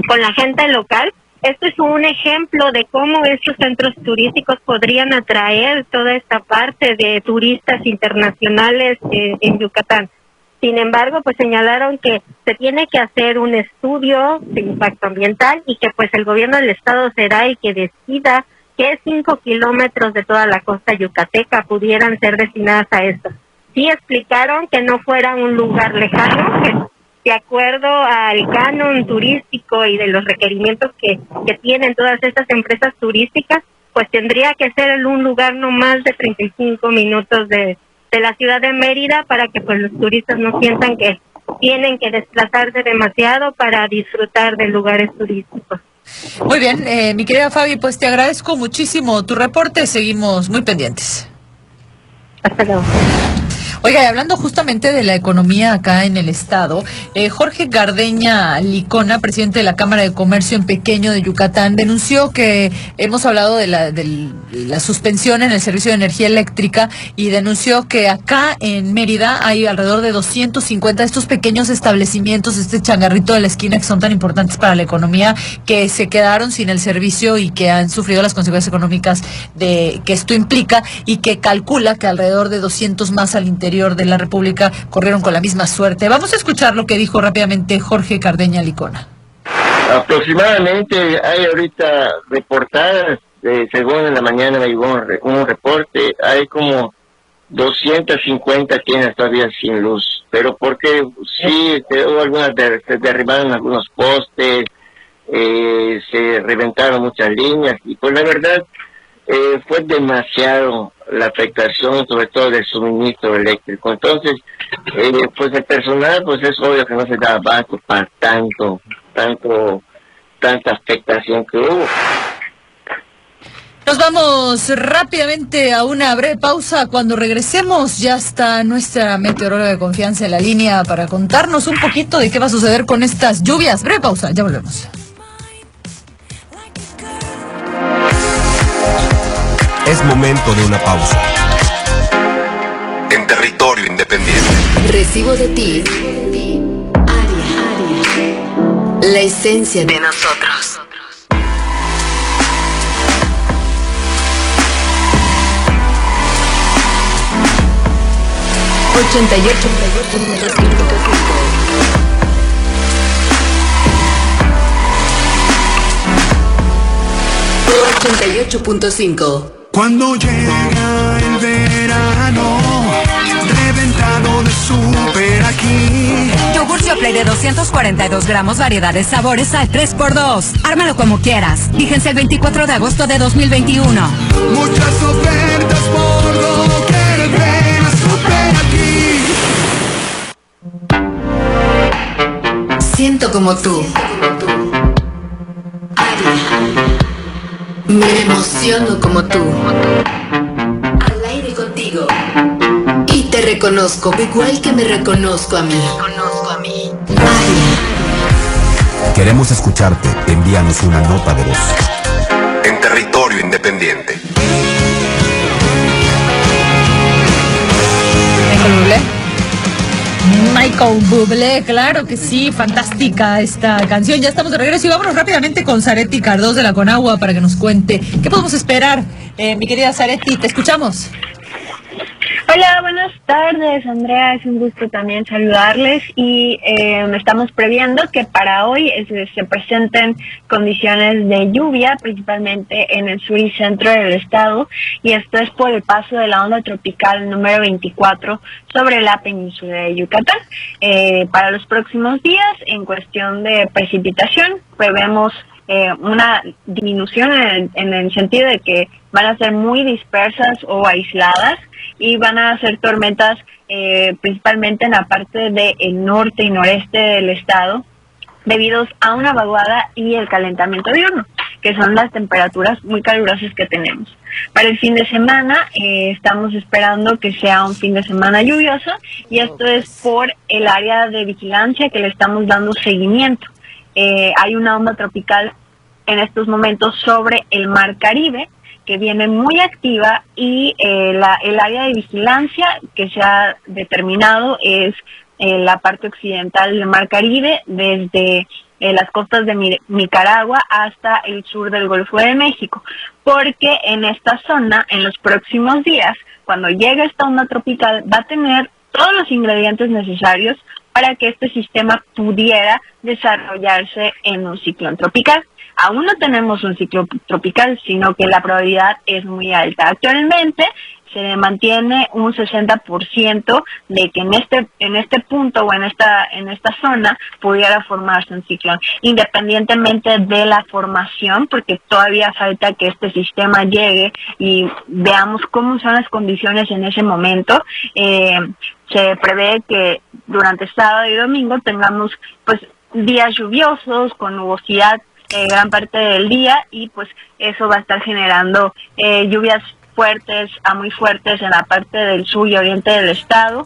con la gente local. Esto es un ejemplo de cómo estos centros turísticos podrían atraer toda esta parte de turistas internacionales eh, en Yucatán. Sin embargo, pues señalaron que se tiene que hacer un estudio de impacto ambiental y que pues el gobierno del estado será el que decida qué cinco kilómetros de toda la costa yucateca pudieran ser destinadas a esto. Sí explicaron que no fuera un lugar lejano, que de acuerdo al canon turístico y de los requerimientos que, que tienen todas estas empresas turísticas, pues tendría que ser un lugar no más de 35 minutos de, de la ciudad de Mérida para que pues los turistas no sientan que tienen que desplazarse demasiado para disfrutar de lugares turísticos. Muy bien, eh, mi querida Fabi, pues te agradezco muchísimo tu reporte. Seguimos muy pendientes. Hasta luego. Oiga, y hablando justamente de la economía acá en el estado, eh, Jorge Gardeña Licona, presidente de la Cámara de Comercio en Pequeño de Yucatán, denunció que hemos hablado de la, de la suspensión en el servicio de energía eléctrica y denunció que acá en Mérida hay alrededor de 250 de estos pequeños establecimientos, este changarrito de la esquina que son tan importantes para la economía, que se quedaron sin el servicio y que han sufrido las consecuencias económicas de que esto implica y que calcula que alrededor de 200 más al interior de la República corrieron con la misma suerte. Vamos a escuchar lo que dijo rápidamente Jorge Cardeña Licona. Aproximadamente hay ahorita reportadas, eh, según en la mañana me llegó un, re- un reporte, hay como 250 tienen todavía sin luz, pero porque sí, este, hubo algunas, se derribaron algunos postes, eh, se reventaron muchas líneas y pues la verdad eh, fue demasiado la afectación sobre todo del suministro eléctrico. Entonces, eh, pues el personal pues es obvio que no se da abasto para tanto, tanto, tanta afectación que hubo. Nos vamos rápidamente a una breve pausa. Cuando regresemos ya está nuestra meteoróloga de confianza en la línea para contarnos un poquito de qué va a suceder con estas lluvias. Breve pausa, ya volvemos. Es momento de una pausa. En territorio independiente. Recibo de ti. Aria. aria. La esencia de nosotros. ...88.5 88.5 cuando llega el verano, reventado de super aquí. Yogur Play de 242 gramos, variedades, sabores al 3x2. Ármalo como quieras. Fíjense el 24 de agosto de 2021. Muchas ofertas por lo que ven a super aquí. Siento como tú. Me emociono como tú. Al aire contigo. Y te reconozco igual que me reconozco a mí. Reconozco a mí. Queremos escucharte. Envíanos una nota de voz. En territorio independiente. Michael Bublé, claro que sí, fantástica esta canción. Ya estamos de regreso y vámonos rápidamente con Zaretti Cardos de la Conagua para que nos cuente qué podemos esperar. Eh, mi querida Zaretti, te escuchamos. Hola, buenas tardes, Andrea. Es un gusto también saludarles y eh, estamos previendo que para hoy se presenten condiciones de lluvia, principalmente en el sur y centro del estado, y esto es por el paso de la onda tropical número 24 sobre la península de Yucatán. Eh, para los próximos días, en cuestión de precipitación, prevemos eh, una disminución en el sentido de que van a ser muy dispersas o aisladas y van a ser tormentas eh, principalmente en la parte del norte y noreste del estado debido a una vaguada y el calentamiento diurno, que son las temperaturas muy calurosas que tenemos. Para el fin de semana eh, estamos esperando que sea un fin de semana lluvioso y esto es por el área de vigilancia que le estamos dando seguimiento. Eh, hay una onda tropical en estos momentos sobre el mar Caribe que viene muy activa y eh, la, el área de vigilancia que se ha determinado es eh, la parte occidental del Mar Caribe, desde eh, las costas de Nicaragua hasta el sur del Golfo de México, porque en esta zona, en los próximos días, cuando llegue esta onda tropical, va a tener todos los ingredientes necesarios para que este sistema pudiera desarrollarse en un ciclón tropical aún no tenemos un ciclo tropical, sino que la probabilidad es muy alta. Actualmente se mantiene un 60% de que en este en este punto o en esta en esta zona pudiera formarse un ciclón, independientemente de la formación, porque todavía falta que este sistema llegue y veamos cómo son las condiciones en ese momento. Eh, se prevé que durante sábado y domingo tengamos pues días lluviosos con nubosidad eh, gran parte del día y pues eso va a estar generando eh, lluvias fuertes a muy fuertes en la parte del sur y oriente del estado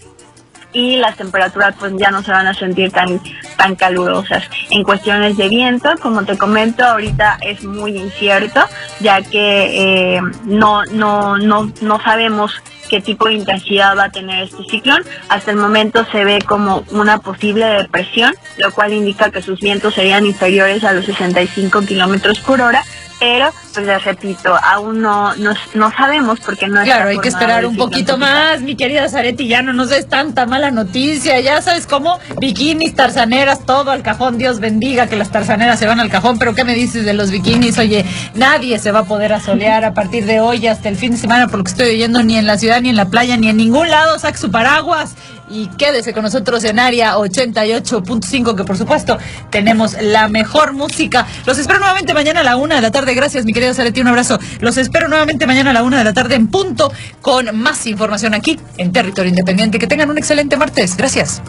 y las temperaturas pues ya no se van a sentir tan tan calurosas. En cuestiones de viento, como te comento, ahorita es muy incierto, ya que eh, no, no, no, no sabemos qué tipo de intensidad va a tener este ciclón. Hasta el momento se ve como una posible depresión, lo cual indica que sus vientos serían inferiores a los 65 kilómetros por hora, pero pues les repito, aún no, no, no sabemos porque no Claro, hay que esperar un poquito más, mi querida Zaretti, ya no nos des tanta mala noticia, ya sabes cómo, bikinis, tarzaneras, todo al cajón, Dios bendiga que las tarzaneras se van al cajón, pero ¿qué me dices de los bikinis? Oye, nadie se va a poder asolear a partir de hoy hasta el fin de semana, por lo que estoy oyendo, ni en la ciudad, ni en la playa, ni en ningún lado, saque su paraguas y quédese con nosotros en área 88.5, que por supuesto tenemos la mejor música. Los espero nuevamente mañana a la una de la tarde. Gracias, mi querida Zaretti, un abrazo. Los espero nuevamente mañana a la una de la tarde en punto con más información aquí en Territorio Independiente. Que tengan un excelente martes. Gracias.